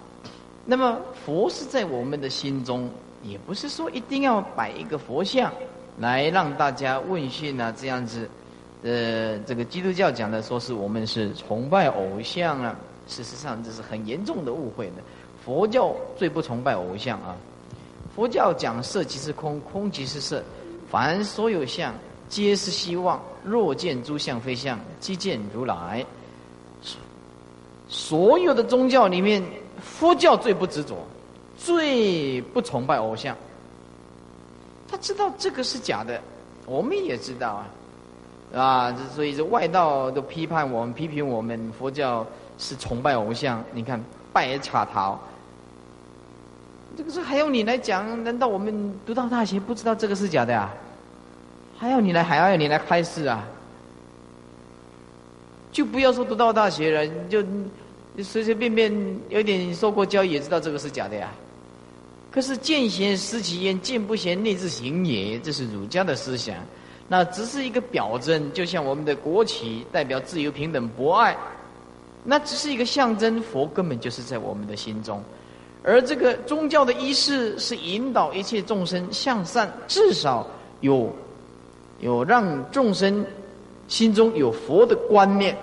那么佛是在我们的心中，也不是说一定要摆一个佛像来让大家问讯啊，这样子。呃，这个基督教讲的说是我们是崇拜偶像啊，事实上这是很严重的误会的。佛教最不崇拜偶像啊！佛教讲色即是空，空即是色，凡所有相皆是希望。若见诸相非相，即见如来。所有的宗教里面，佛教最不执着，最不崇拜偶像。他知道这个是假的，我们也知道啊。啊，这所以这外道都批判我们，批评我们佛教是崇拜偶像。你看拜卡桃，这个是还用你来讲？难道我们读到大学不知道这个是假的呀？还要你来，还要你来开示啊？就不要说读到大学了，就随随便便有点受过教育，也知道这个是假的呀。可是见贤思齐焉，见不贤内自省也，这是儒家的思想。那只是一个表征，就像我们的国旗代表自由、平等、博爱，那只是一个象征。佛根本就是在我们的心中，而这个宗教的仪式是引导一切众生向善，至少有有让众生心中有佛的观念。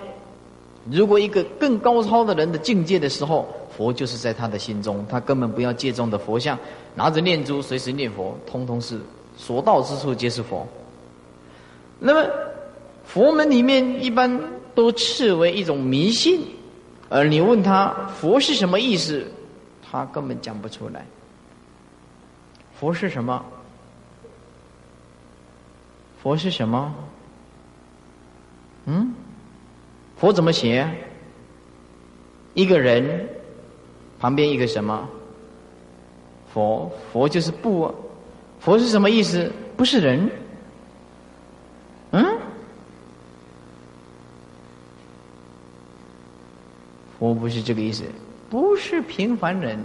如果一个更高超的人的境界的时候，佛就是在他的心中，他根本不要借重的佛像，拿着念珠随时念佛，通通是所到之处皆是佛。那么，佛门里面一般都视为一种迷信，而你问他佛是什么意思，他根本讲不出来。佛是什么？佛是什么？嗯？佛怎么写？一个人旁边一个什么？佛，佛就是不，佛是什么意思？不是人。我不是这个意思，不是平凡人，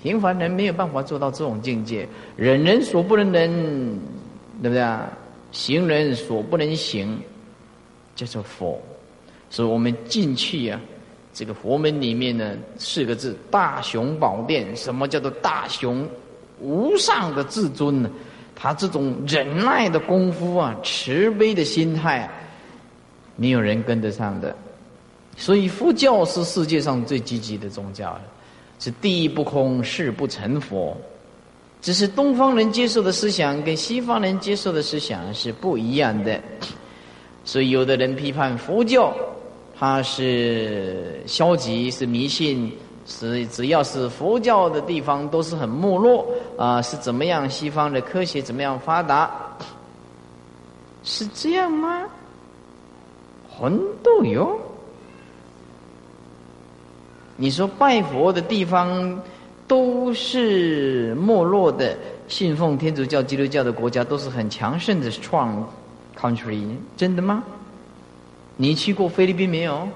平凡人没有办法做到这种境界，人人所不能忍，对不对啊？行人所不能行，叫做佛。所以我们进去呀，这个佛门里面呢，四个字：大雄宝殿。什么叫做大雄？无上的至尊呢？他这种忍耐的功夫啊，慈悲的心态，啊，没有人跟得上的。所以佛教是世界上最积极的宗教了，是地不空，誓不成佛。只是东方人接受的思想跟西方人接受的思想是不一样的。所以有的人批判佛教，它是消极，是迷信。是只要是佛教的地方都是很没落啊，是怎么样？西方的科学怎么样发达？是这样吗？很多有。你说拜佛的地方都是没落的，信奉天主教、基督教的国家都是很强盛的 country，真的吗？你去过菲律宾没有？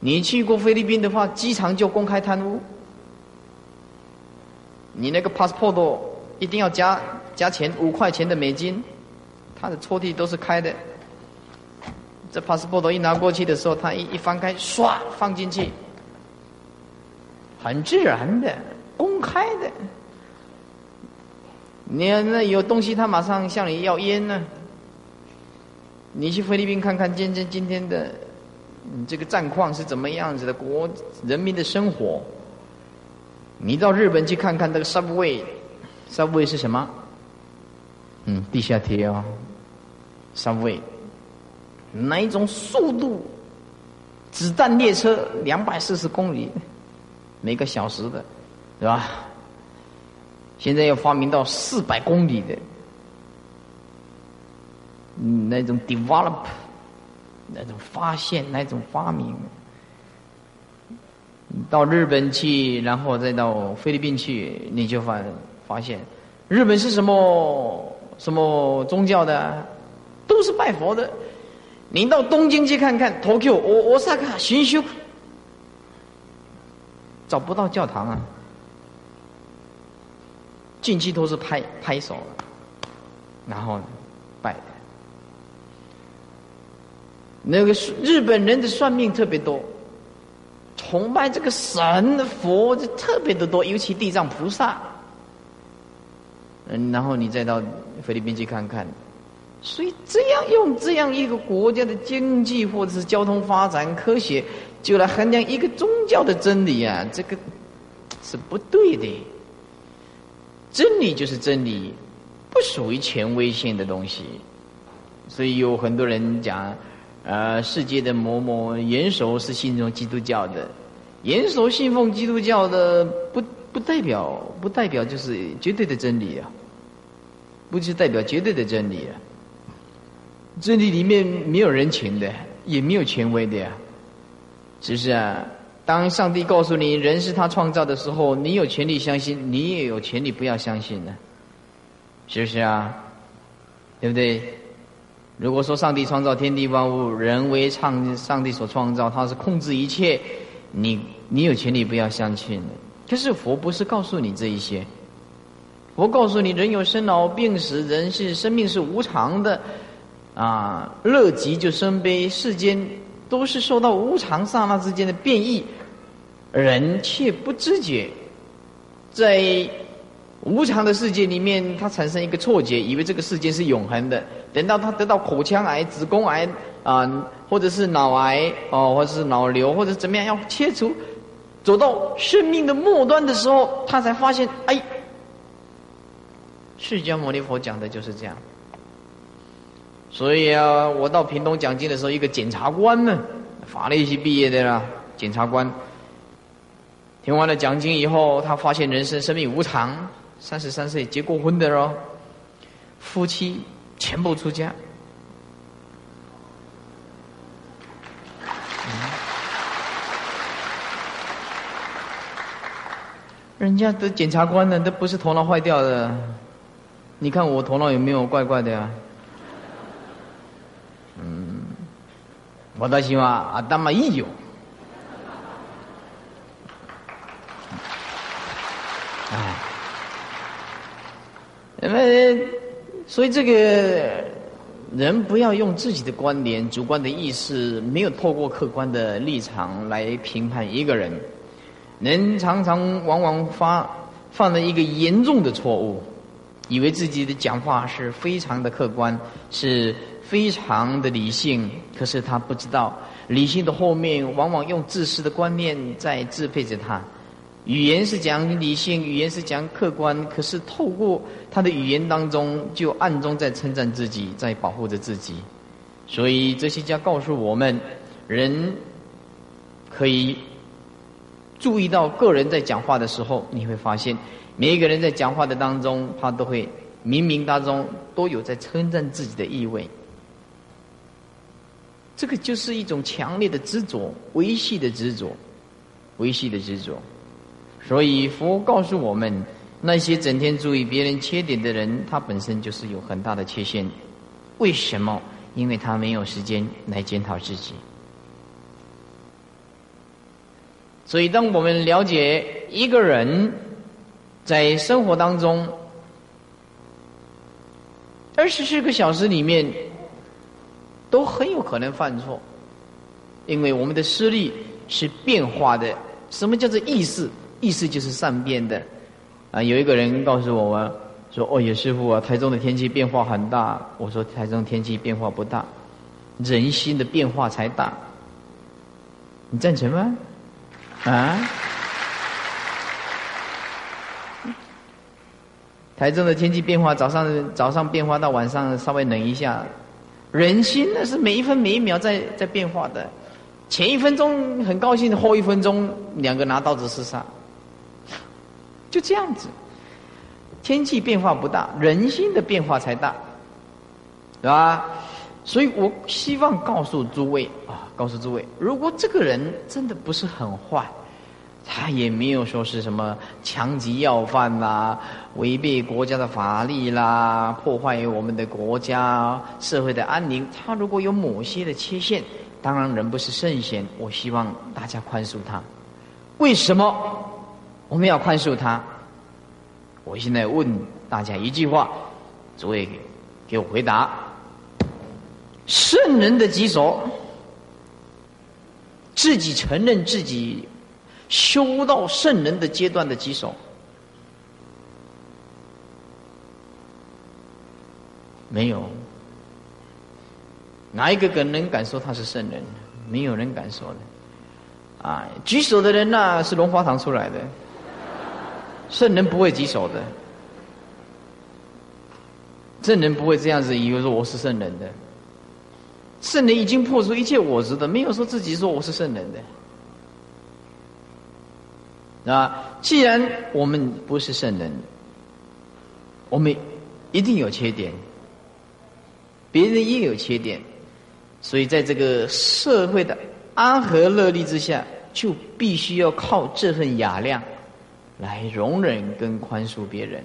你去过菲律宾的话，机场就公开贪污。你那个 passport 一定要加加钱，五块钱的美金，他的抽屉都是开的。这 passport 一拿过去的时候，他一一翻开，唰放进去，很自然的，公开的。你那有东西，他马上向你要烟呢。你去菲律宾看看，今天今天的。你这个战况是怎么样子的？国人民的生活，你到日本去看看那个 subway，subway 是什么？嗯，地下铁哦，subway，哪一种速度？子弹列车两百四十公里每个小时的，是吧？现在要发明到四百公里的，嗯，那种 develop。那种发现，那种发明，到日本去，然后再到菲律宾去，你就发发现，日本是什么什么宗教的，都是拜佛的。你到东京去看看，Tokyo，我我萨卡行修，找不到教堂啊，进去都是拍拍手，然后拜。那个日本人的算命特别多，崇拜这个神佛就特别的多，尤其地藏菩萨。嗯，然后你再到菲律宾去看看，所以这样用这样一个国家的经济或者是交通发展、科学，就来衡量一个宗教的真理啊，这个是不对的。真理就是真理，不属于权威性的东西。所以有很多人讲。呃，世界的某某元首是信奉基督教的，元首信奉基督教的，不不代表不代表就是绝对的真理啊，不是代表绝对的真理啊，真理里面没有人情的，也没有权威的呀，是不是啊？当上帝告诉你人是他创造的时候，你有权利相信，你也有权利不要相信呢，是不是啊？对不对？如果说上帝创造天地万物，人为创上帝所创造，他是控制一切，你你有权利不要相信。可是佛不是告诉你这一些，佛告诉你人有生老病死，人是生命是无常的，啊，乐极就生悲，世间都是受到无常刹那之间的变异。人却不知觉，在无常的世界里面，他产生一个错觉，以为这个世界是永恒的。等到他得到口腔癌、子宫癌啊，或者是脑癌哦，或者是脑瘤，或者怎么样要切除，走到生命的末端的时候，他才发现，哎，释迦牟尼佛讲的就是这样。所以啊，我到屏东讲经的时候，一个检察官呢，法律系毕业的啦，检察官。听完了讲经以后，他发现人生生命无常。三十三岁结过婚的喽，夫妻全部出家。人家的检察官呢，都不是头脑坏掉的。你看我头脑有没有怪怪的呀？我倒希望啊，大嘛一有。哎，那么，所以这个人不要用自己的观点、主观的意识，没有透过客观的立场来评判一个人。人常常往往发犯了一个严重的错误，以为自己的讲话是非常的客观，是非常的理性，可是他不知道，理性的后面往往用自私的观念在支配着他。语言是讲理性，语言是讲客观，可是透过他的语言当中，就暗中在称赞自己，在保护着自己。所以哲学家告诉我们，人可以注意到个人在讲话的时候，你会发现每一个人在讲话的当中，他都会冥冥当中都有在称赞自己的意味。这个就是一种强烈的执着，维系的执着，维系的执着。所以佛告诉我们，那些整天注意别人缺点的人，他本身就是有很大的缺陷。为什么？因为他没有时间来检讨自己。所以，当我们了解一个人在生活当中二十四个小时里面都很有可能犯错，因为我们的视力是变化的。什么叫做意识？意识就是善变的，啊，有一个人告诉我们说：“哦，野师傅啊，台中的天气变化很大。”我说：“台中天气变化不大，人心的变化才大。”你赞成吗？啊？台中的天气变化，早上早上变化到晚上稍微冷一下，人心那是每一分每一秒在在变化的，前一分钟很高兴，后一分钟两个拿刀子厮杀。就这样子，天气变化不大，人心的变化才大，是吧？所以我希望告诉诸位啊，告诉诸位，如果这个人真的不是很坏，他也没有说是什么强极要犯呐，违背国家的法律啦，破坏我们的国家社会的安宁。他如果有某些的缺陷，当然人不是圣贤，我希望大家宽恕他。为什么？我们要宽恕他。我现在问大家一句话，诸位给我回答：圣人的棘手，自己承认自己修到圣人的阶段的棘手，没有？哪一个人能敢说他是圣人？没有人敢说的。啊，举手的人那是龙华堂出来的。圣人不会举手的，圣人不会这样子以为说我是圣人的。圣人已经破除一切我执的，没有说自己说我是圣人的。啊，既然我们不是圣人，我们一定有缺点。别人也有缺点，所以在这个社会的安和乐利之下，就必须要靠这份雅量来容忍跟宽恕别人。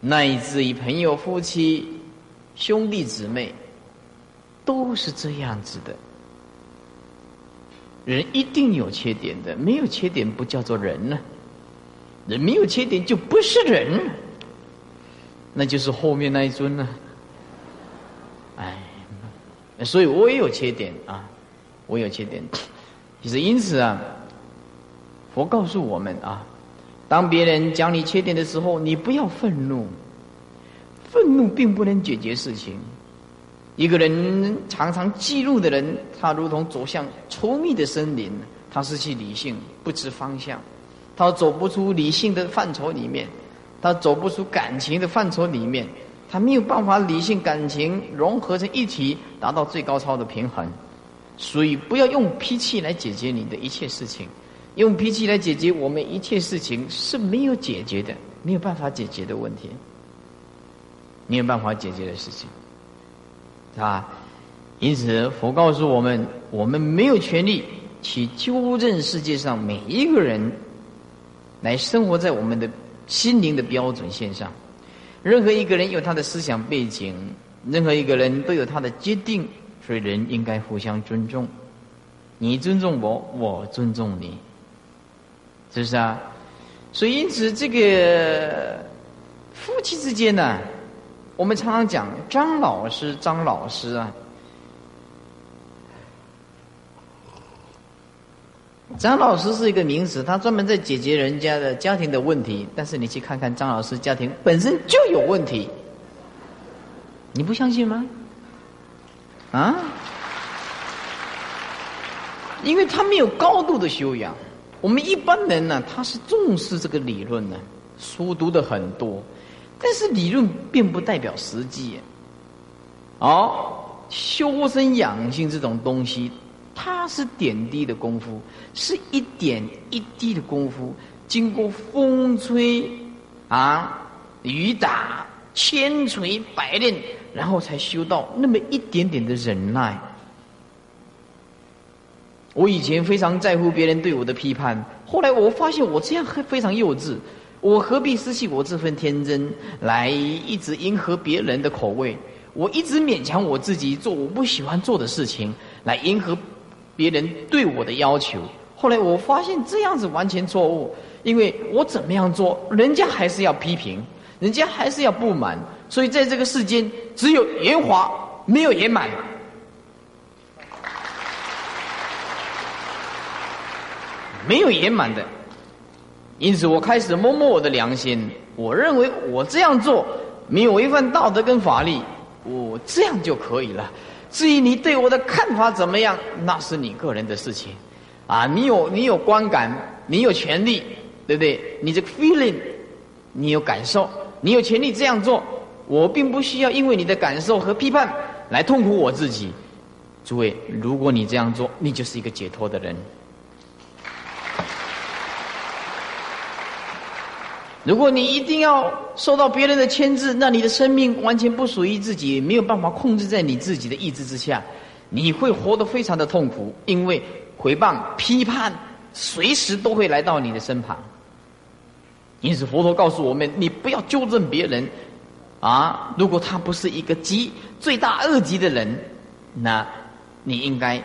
乃至于朋友、夫妻、兄弟姊妹，都是这样子的。人一定有缺点的，没有缺点不叫做人呢。人没有缺点就不是人，那就是后面那一尊呢。所以我也有缺点啊，我有缺点。其实因此啊，佛告诉我们啊，当别人讲你缺点的时候，你不要愤怒，愤怒并不能解决事情。一个人常常记录的人，他如同走向稠密的森林，他失去理性，不知方向，他走不出理性的范畴里面，他走不出感情的范畴里面，他没有办法理性感情融合成一体，达到最高超的平衡。所以，不要用脾气来解决你的一切事情，用脾气来解决我们一切事情是没有解决的，没有办法解决的问题，没有办法解决的事情。啊，因此佛告诉我们：我们没有权利去纠正世界上每一个人，来生活在我们的心灵的标准线上。任何一个人有他的思想背景，任何一个人都有他的决定，所以人应该互相尊重。你尊重我，我尊重你，是不是啊？所以因此，这个夫妻之间呢？我们常常讲张老师，张老师啊，张老师是一个名词，他专门在解决人家的家庭的问题。但是你去看看张老师家庭本身就有问题，你不相信吗？啊？因为他没有高度的修养。我们一般人呢，他是重视这个理论呢，书读的很多。但是理论并不代表实际。哦，修身养性这种东西，它是点滴的功夫，是一点一滴的功夫，经过风吹啊、雨打、千锤百炼，然后才修到那么一点点的忍耐。我以前非常在乎别人对我的批判，后来我发现我这样非常幼稚。我何必失去我这份天真，来一直迎合别人的口味？我一直勉强我自己做我不喜欢做的事情，来迎合别人对我的要求。后来我发现这样子完全错误，因为我怎么样做，人家还是要批评，人家还是要不满。所以在这个世间，只有圆滑，没有圆满。没有圆满的。因此，我开始摸摸我的良心。我认为我这样做没有违反道德跟法律，我这样就可以了。至于你对我的看法怎么样，那是你个人的事情。啊，你有你有观感，你有权利，对不对？你这个 feeling，你有感受，你有权利这样做。我并不需要因为你的感受和批判来痛苦我自己。诸位，如果你这样做，你就是一个解脱的人。如果你一定要受到别人的牵制，那你的生命完全不属于自己，没有办法控制在你自己的意志之下，你会活得非常的痛苦，因为诽谤、批判随时都会来到你的身旁。因此，佛陀告诉我们：你不要纠正别人，啊，如果他不是一个极罪大恶极的人，那你应该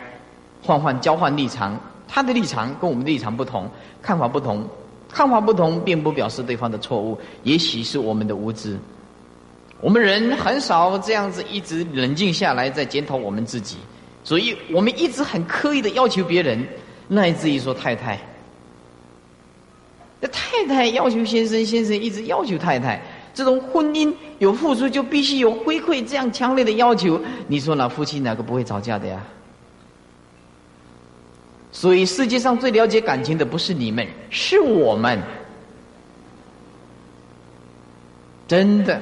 换换交换立场，他的立场跟我们的立场不同，看法不同。看法不同，并不表示对方的错误，也许是我们的无知。我们人很少这样子一直冷静下来，在检讨我们自己，所以我们一直很刻意的要求别人，乃至于说太太，那太太要求先生，先生一直要求太太，这种婚姻有付出就必须有回馈，这样强烈的要求，你说那夫妻哪个不会吵架的呀？所以，世界上最了解感情的不是你们，是我们。真的，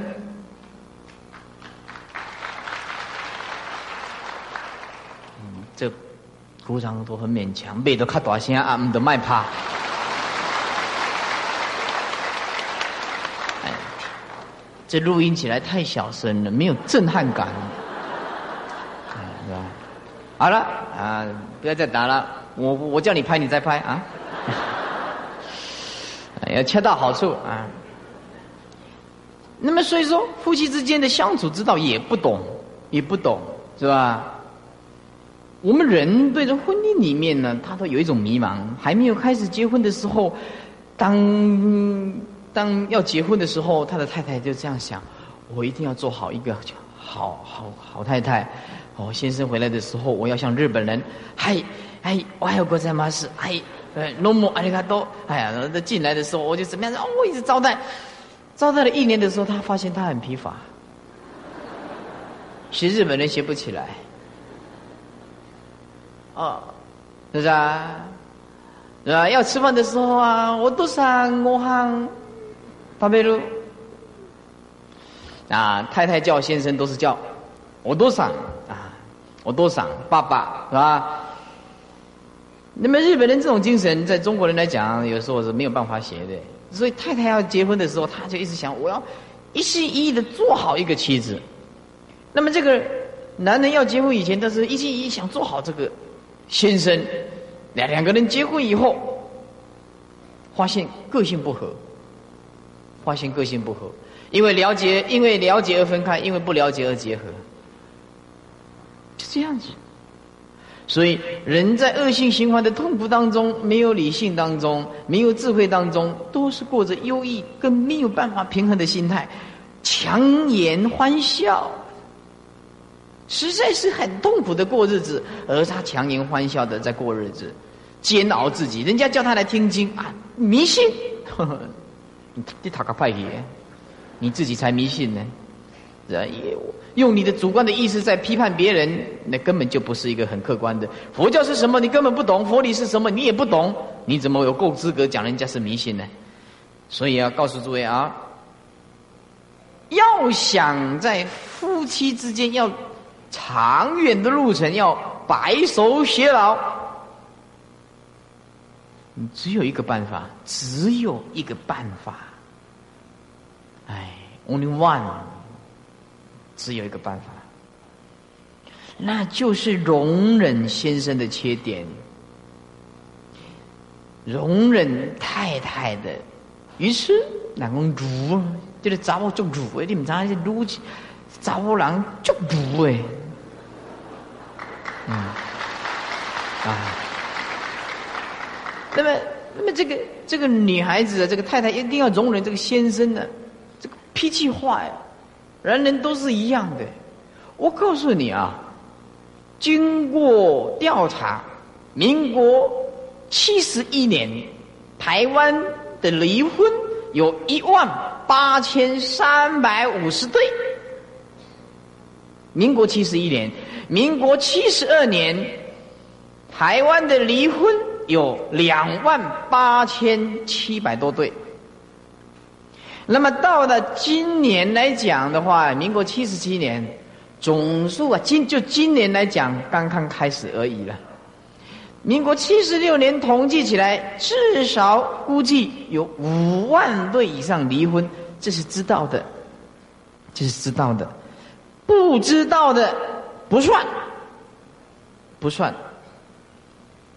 这鼓掌都很勉强，背都卡大声啊，唔得卖怕。这录音起来太小声了，没有震撼感，是吧？好了啊，不要再打了，我我叫你拍，你再拍啊，要恰到好处啊。那么所以说，夫妻之间的相处之道也不懂，也不懂，是吧？我们人对着婚姻里面呢，他都有一种迷茫。还没有开始结婚的时候，当当要结婚的时候，他的太太就这样想：我一定要做好一个好好好太太。哦，先生回来的时候，我要像日本人，嗨哎，我还有国在马斯，嗨，呃，诺莫阿里卡多，哎呀，他进来的时候，我就怎么样？哦，我一直招待。招待了一年的时候，他发现他很疲乏，学日本人学不起来。哦，是不是啊？是吧？要吃饭的时候啊，我都想我喊巴贝鲁。啊，太太叫先生都是叫我多想啊，我多想爸爸是吧？那么日本人这种精神，在中国人来讲，有时候是没有办法学的。所以太太要结婚的时候，他就一直想，我要一心一意的做好一个妻子。那么这个男人要结婚以前，他是一心一意想做好这个先生。两两个人结婚以后，发现个性不合，发现个性不合，因为了解，因为了解而分开，因为不了解而结合，就这样子。所以，人在恶性循环的痛苦当中，没有理性当中，没有智慧当中，都是过着忧郁跟没有办法平衡的心态，强颜欢笑，实在是很痛苦的过日子。而他强颜欢笑的在过日子，煎熬自己。人家叫他来听经啊，迷信，你你讨个派爷，你自己才迷信呢。也用你的主观的意识在批判别人，那根本就不是一个很客观的。佛教是什么？你根本不懂。佛理是什么？你也不懂。你怎么有够资格讲人家是迷信呢？所以要告诉诸位啊，要想在夫妻之间要长远的路程，要白首偕老，你只有一个办法，只有一个办法。哎，only one。只有一个办法，那就是容忍先生的缺点，容忍太太的愚痴。那讲儒，这个查某足儒的，你唔知是儒，查某人足儒的。嗯，啊，那么，那么这个这个女孩子，这个太太一定要容忍这个先生的这个脾气坏。人人都是一样的，我告诉你啊，经过调查，民国七十一年，台湾的离婚有一万八千三百五十对。民国七十一年，民国七十二年，台湾的离婚有两万八千七百多对。那么到了今年来讲的话，民国七十七年，总数啊，今就今年来讲，刚刚开始而已了。民国七十六年统计起来，至少估计有五万对以上离婚，这是知道的，这是知道的，不知道的不算，不算。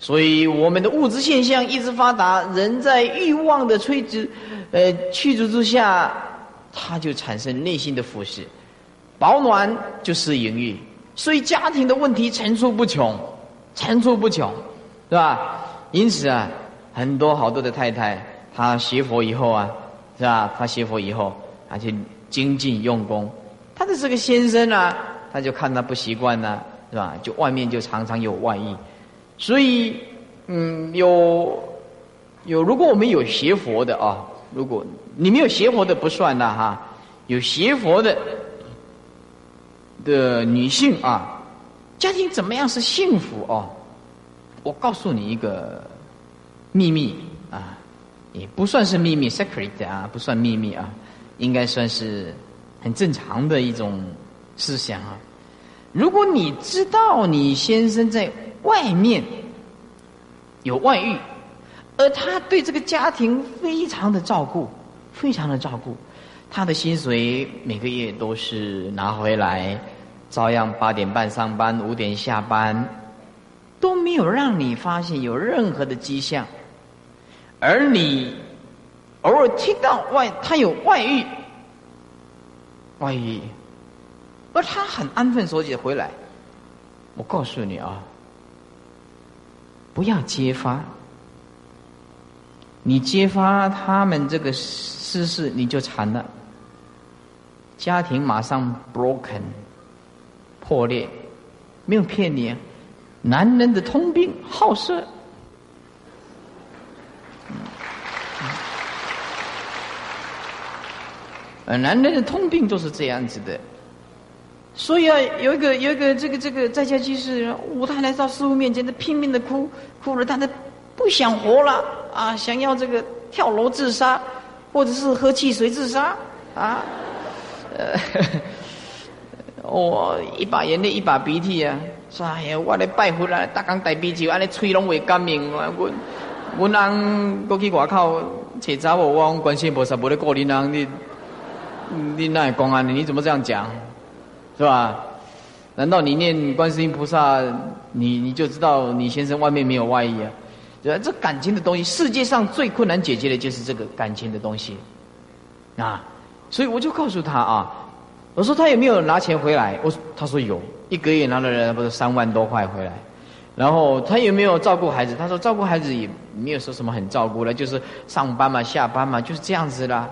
所以，我们的物质现象一直发达，人在欲望的催之，呃，驱逐之下，他就产生内心的腐蚀，保暖就是淫欲，所以家庭的问题层出不穷，层出不穷，是吧？因此啊，很多好多的太太，她学佛以后啊，是吧？她学佛以后，而且精进用功，她的这个先生啊，他就看他不习惯呢，是吧？就外面就常常有外遇。所以，嗯，有有，如果我们有邪佛的啊，如果你没有邪佛的不算的哈，有邪佛的的女性啊，家庭怎么样是幸福哦？我告诉你一个秘密啊，也不算是秘密，secret 啊，不算秘密啊，应该算是很正常的一种思想啊。如果你知道你先生在。外面有外遇，而他对这个家庭非常的照顾，非常的照顾。他的薪水每个月都是拿回来，照样八点半上班，五点下班，都没有让你发现有任何的迹象，而你偶尔听到外他有外遇，外遇，而他很安分守己的回来，我告诉你啊，不要揭发。你揭发他们这个私事，你就惨了。家庭马上 broken 破裂，没有骗你。啊男人的通病好色，呃，男人的通病都是这样子的。所以啊，有一个有一个这个这个在家居士，五太来到师傅面前，他拼命的哭，哭了，他的不想活了。啊，想要这个跳楼自杀，或者是喝汽水自杀，啊，呃，我一把眼泪一把鼻涕啊，说哎呀，我来拜佛啦，大刚带啤酒，安尼吹拢未干命啊，我，我翁过去外口找查某，我讲观世菩萨无咧过你翁，你，你那公安你怎么这样讲，是吧？难道你念观世音菩萨，你你就知道你先生外面没有外衣啊？这感情的东西，世界上最困难解决的就是这个感情的东西，啊，所以我就告诉他啊，我说他有没有拿钱回来？我他说有一个月拿了不是三万多块回来，然后他有没有照顾孩子？他说照顾孩子也没有说什么很照顾了，就是上班嘛、下班嘛，就是这样子啦，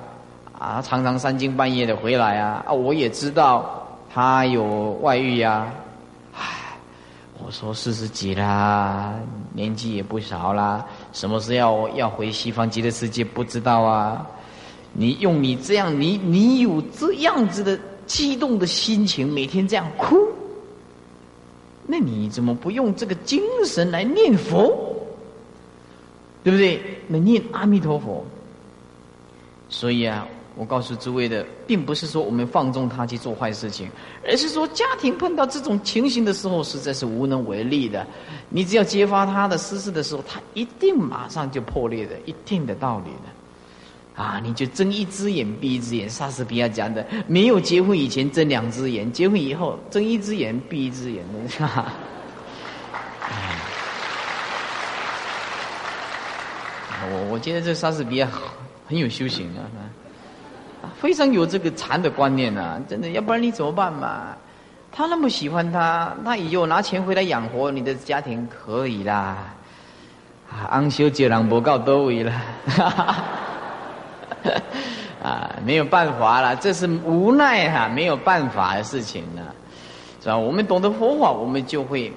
啊，常常三更半夜的回来啊，啊，我也知道他有外遇呀。唉我说四十几啦，年纪也不少啦，什么时候要要回西方极乐世界不知道啊？你用你这样，你你有这样子的激动的心情，每天这样哭，那你怎么不用这个精神来念佛？对不对？那念阿弥陀佛。所以啊。我告诉诸位的，并不是说我们放纵他去做坏事情，而是说家庭碰到这种情形的时候，实在是无能为力的。你只要揭发他的私事的时候，他一定马上就破裂的，一定的道理的。啊，你就睁一只眼闭一只眼。莎士比亚讲的，没有结婚以前睁两只眼，结婚以后睁一只眼闭一只眼的。我我觉得这莎士比亚很有修行啊。非常有这个禅的观念呐，真的，要不然你怎么办嘛？他那么喜欢他，他以后拿钱回来养活你的家庭可以啦。啊，安修接人不告多维了，啊，没有办法了，这是无奈哈，没有办法的事情呢，是吧？我们懂得佛法，我们就会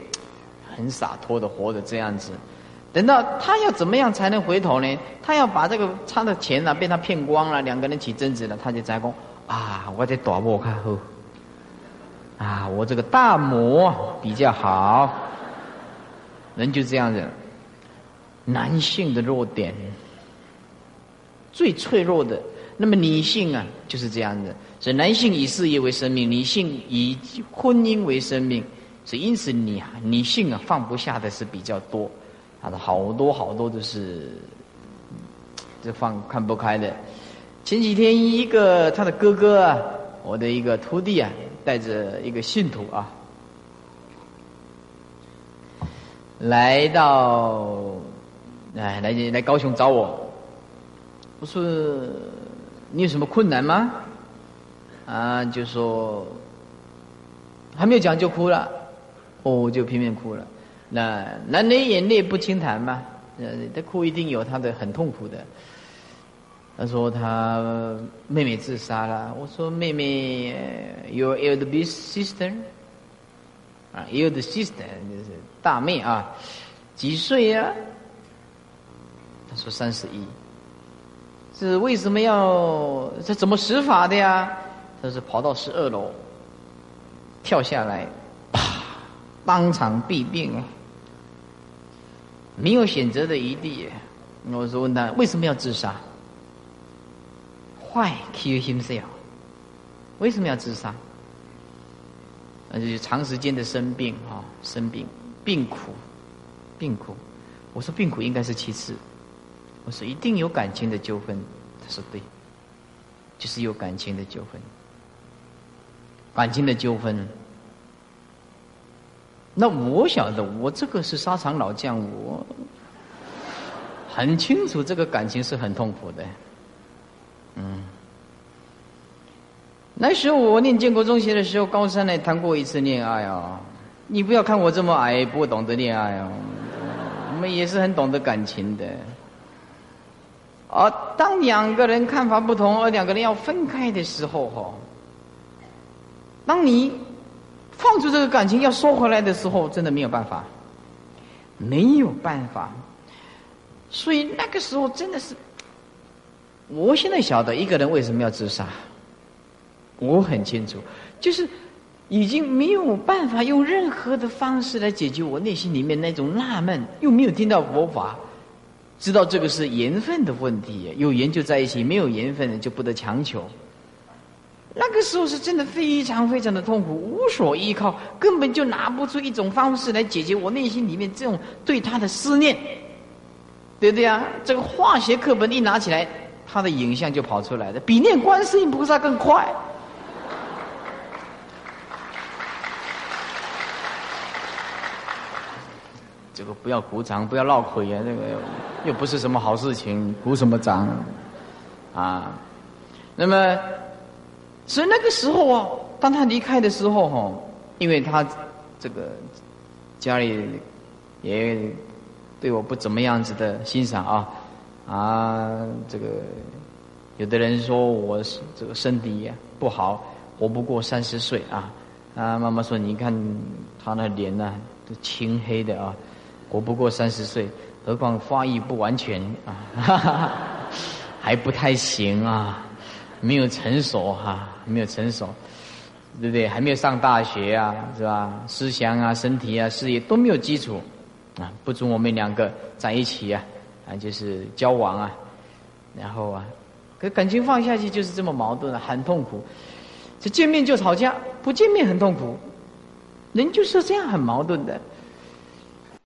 很洒脱的活着这样子。等到他要怎么样才能回头呢？他要把这个他的钱呢被他骗光了，两个人起争执了，他就在讲啊，我得大摩看后，啊，我这个大魔比较好，人就这样子。男性的弱点最脆弱的，那么女性啊就是这样子，所以男性以事业为生命，女性以婚姻为生命，所以因此你啊女性啊放不下的是比较多。他的好多好多都是，这放看不开的。前几天一个他的哥哥啊，我的一个徒弟啊，带着一个信徒啊，来到，哎，来来高雄找我。我说你有什么困难吗？啊，就说还没有讲就哭了，哦，就拼命哭了。那男人眼泪不轻弹嘛？呃，他哭一定有他的很痛苦的。他说他妹妹自杀了。我说妹妹，your elder sister，啊，elder sister 就是大妹啊，几岁呀？他说三十一。是为什么要？这怎么死法的呀？他是跑到十二楼，跳下来，啪，当场毙命啊！没有选择的余地。我说问他为什么要自杀坏 kill himself？为什么要自杀？那就是长时间的生病啊，生病，病苦，病苦。我说病苦应该是其次。我说一定有感情的纠纷。他说对，就是有感情的纠纷，感情的纠纷。那我晓得，我这个是沙场老将，我很清楚这个感情是很痛苦的。嗯，那时候我念建国中学的时候，高三呢谈过一次恋爱啊。你不要看我这么矮，不懂得恋爱哦。我们也是很懂得感情的。而当两个人看法不同，而两个人要分开的时候，哈，当你放出这个感情要收回来的时候，真的没有办法，没有办法。所以那个时候真的是，我现在晓得一个人为什么要自杀，我很清楚，就是已经没有办法用任何的方式来解决我内心里面那种纳闷，又没有听到佛法。知道这个是缘分的问题，有缘就在一起，没有缘分的就不得强求。那个时候是真的非常非常的痛苦，无所依靠，根本就拿不出一种方式来解决我内心里面这种对他的思念，对不对啊？这个化学课本一拿起来，他的影像就跑出来了，比念观世音菩萨更快。这个不要鼓掌，不要闹鬼啊！这个又不是什么好事情，鼓什么掌啊？那么，所以那个时候啊，当他离开的时候哈，因为他这个家里也对我不怎么样子的欣赏啊啊，这个有的人说我这个身体不好，活不过三十岁啊啊！妈妈说，你看他那脸呢，都青黑的啊。活不过三十岁，何况发育不完全啊，还不太行啊，没有成熟哈，没有成熟，对不对？还没有上大学啊，是吧？思想啊、身体啊、事业都没有基础啊，不准我们两个在一起啊，啊，就是交往啊，然后啊，可感情放下去就是这么矛盾啊，很痛苦。这见面就吵架，不见面很痛苦，人就是这样很矛盾的。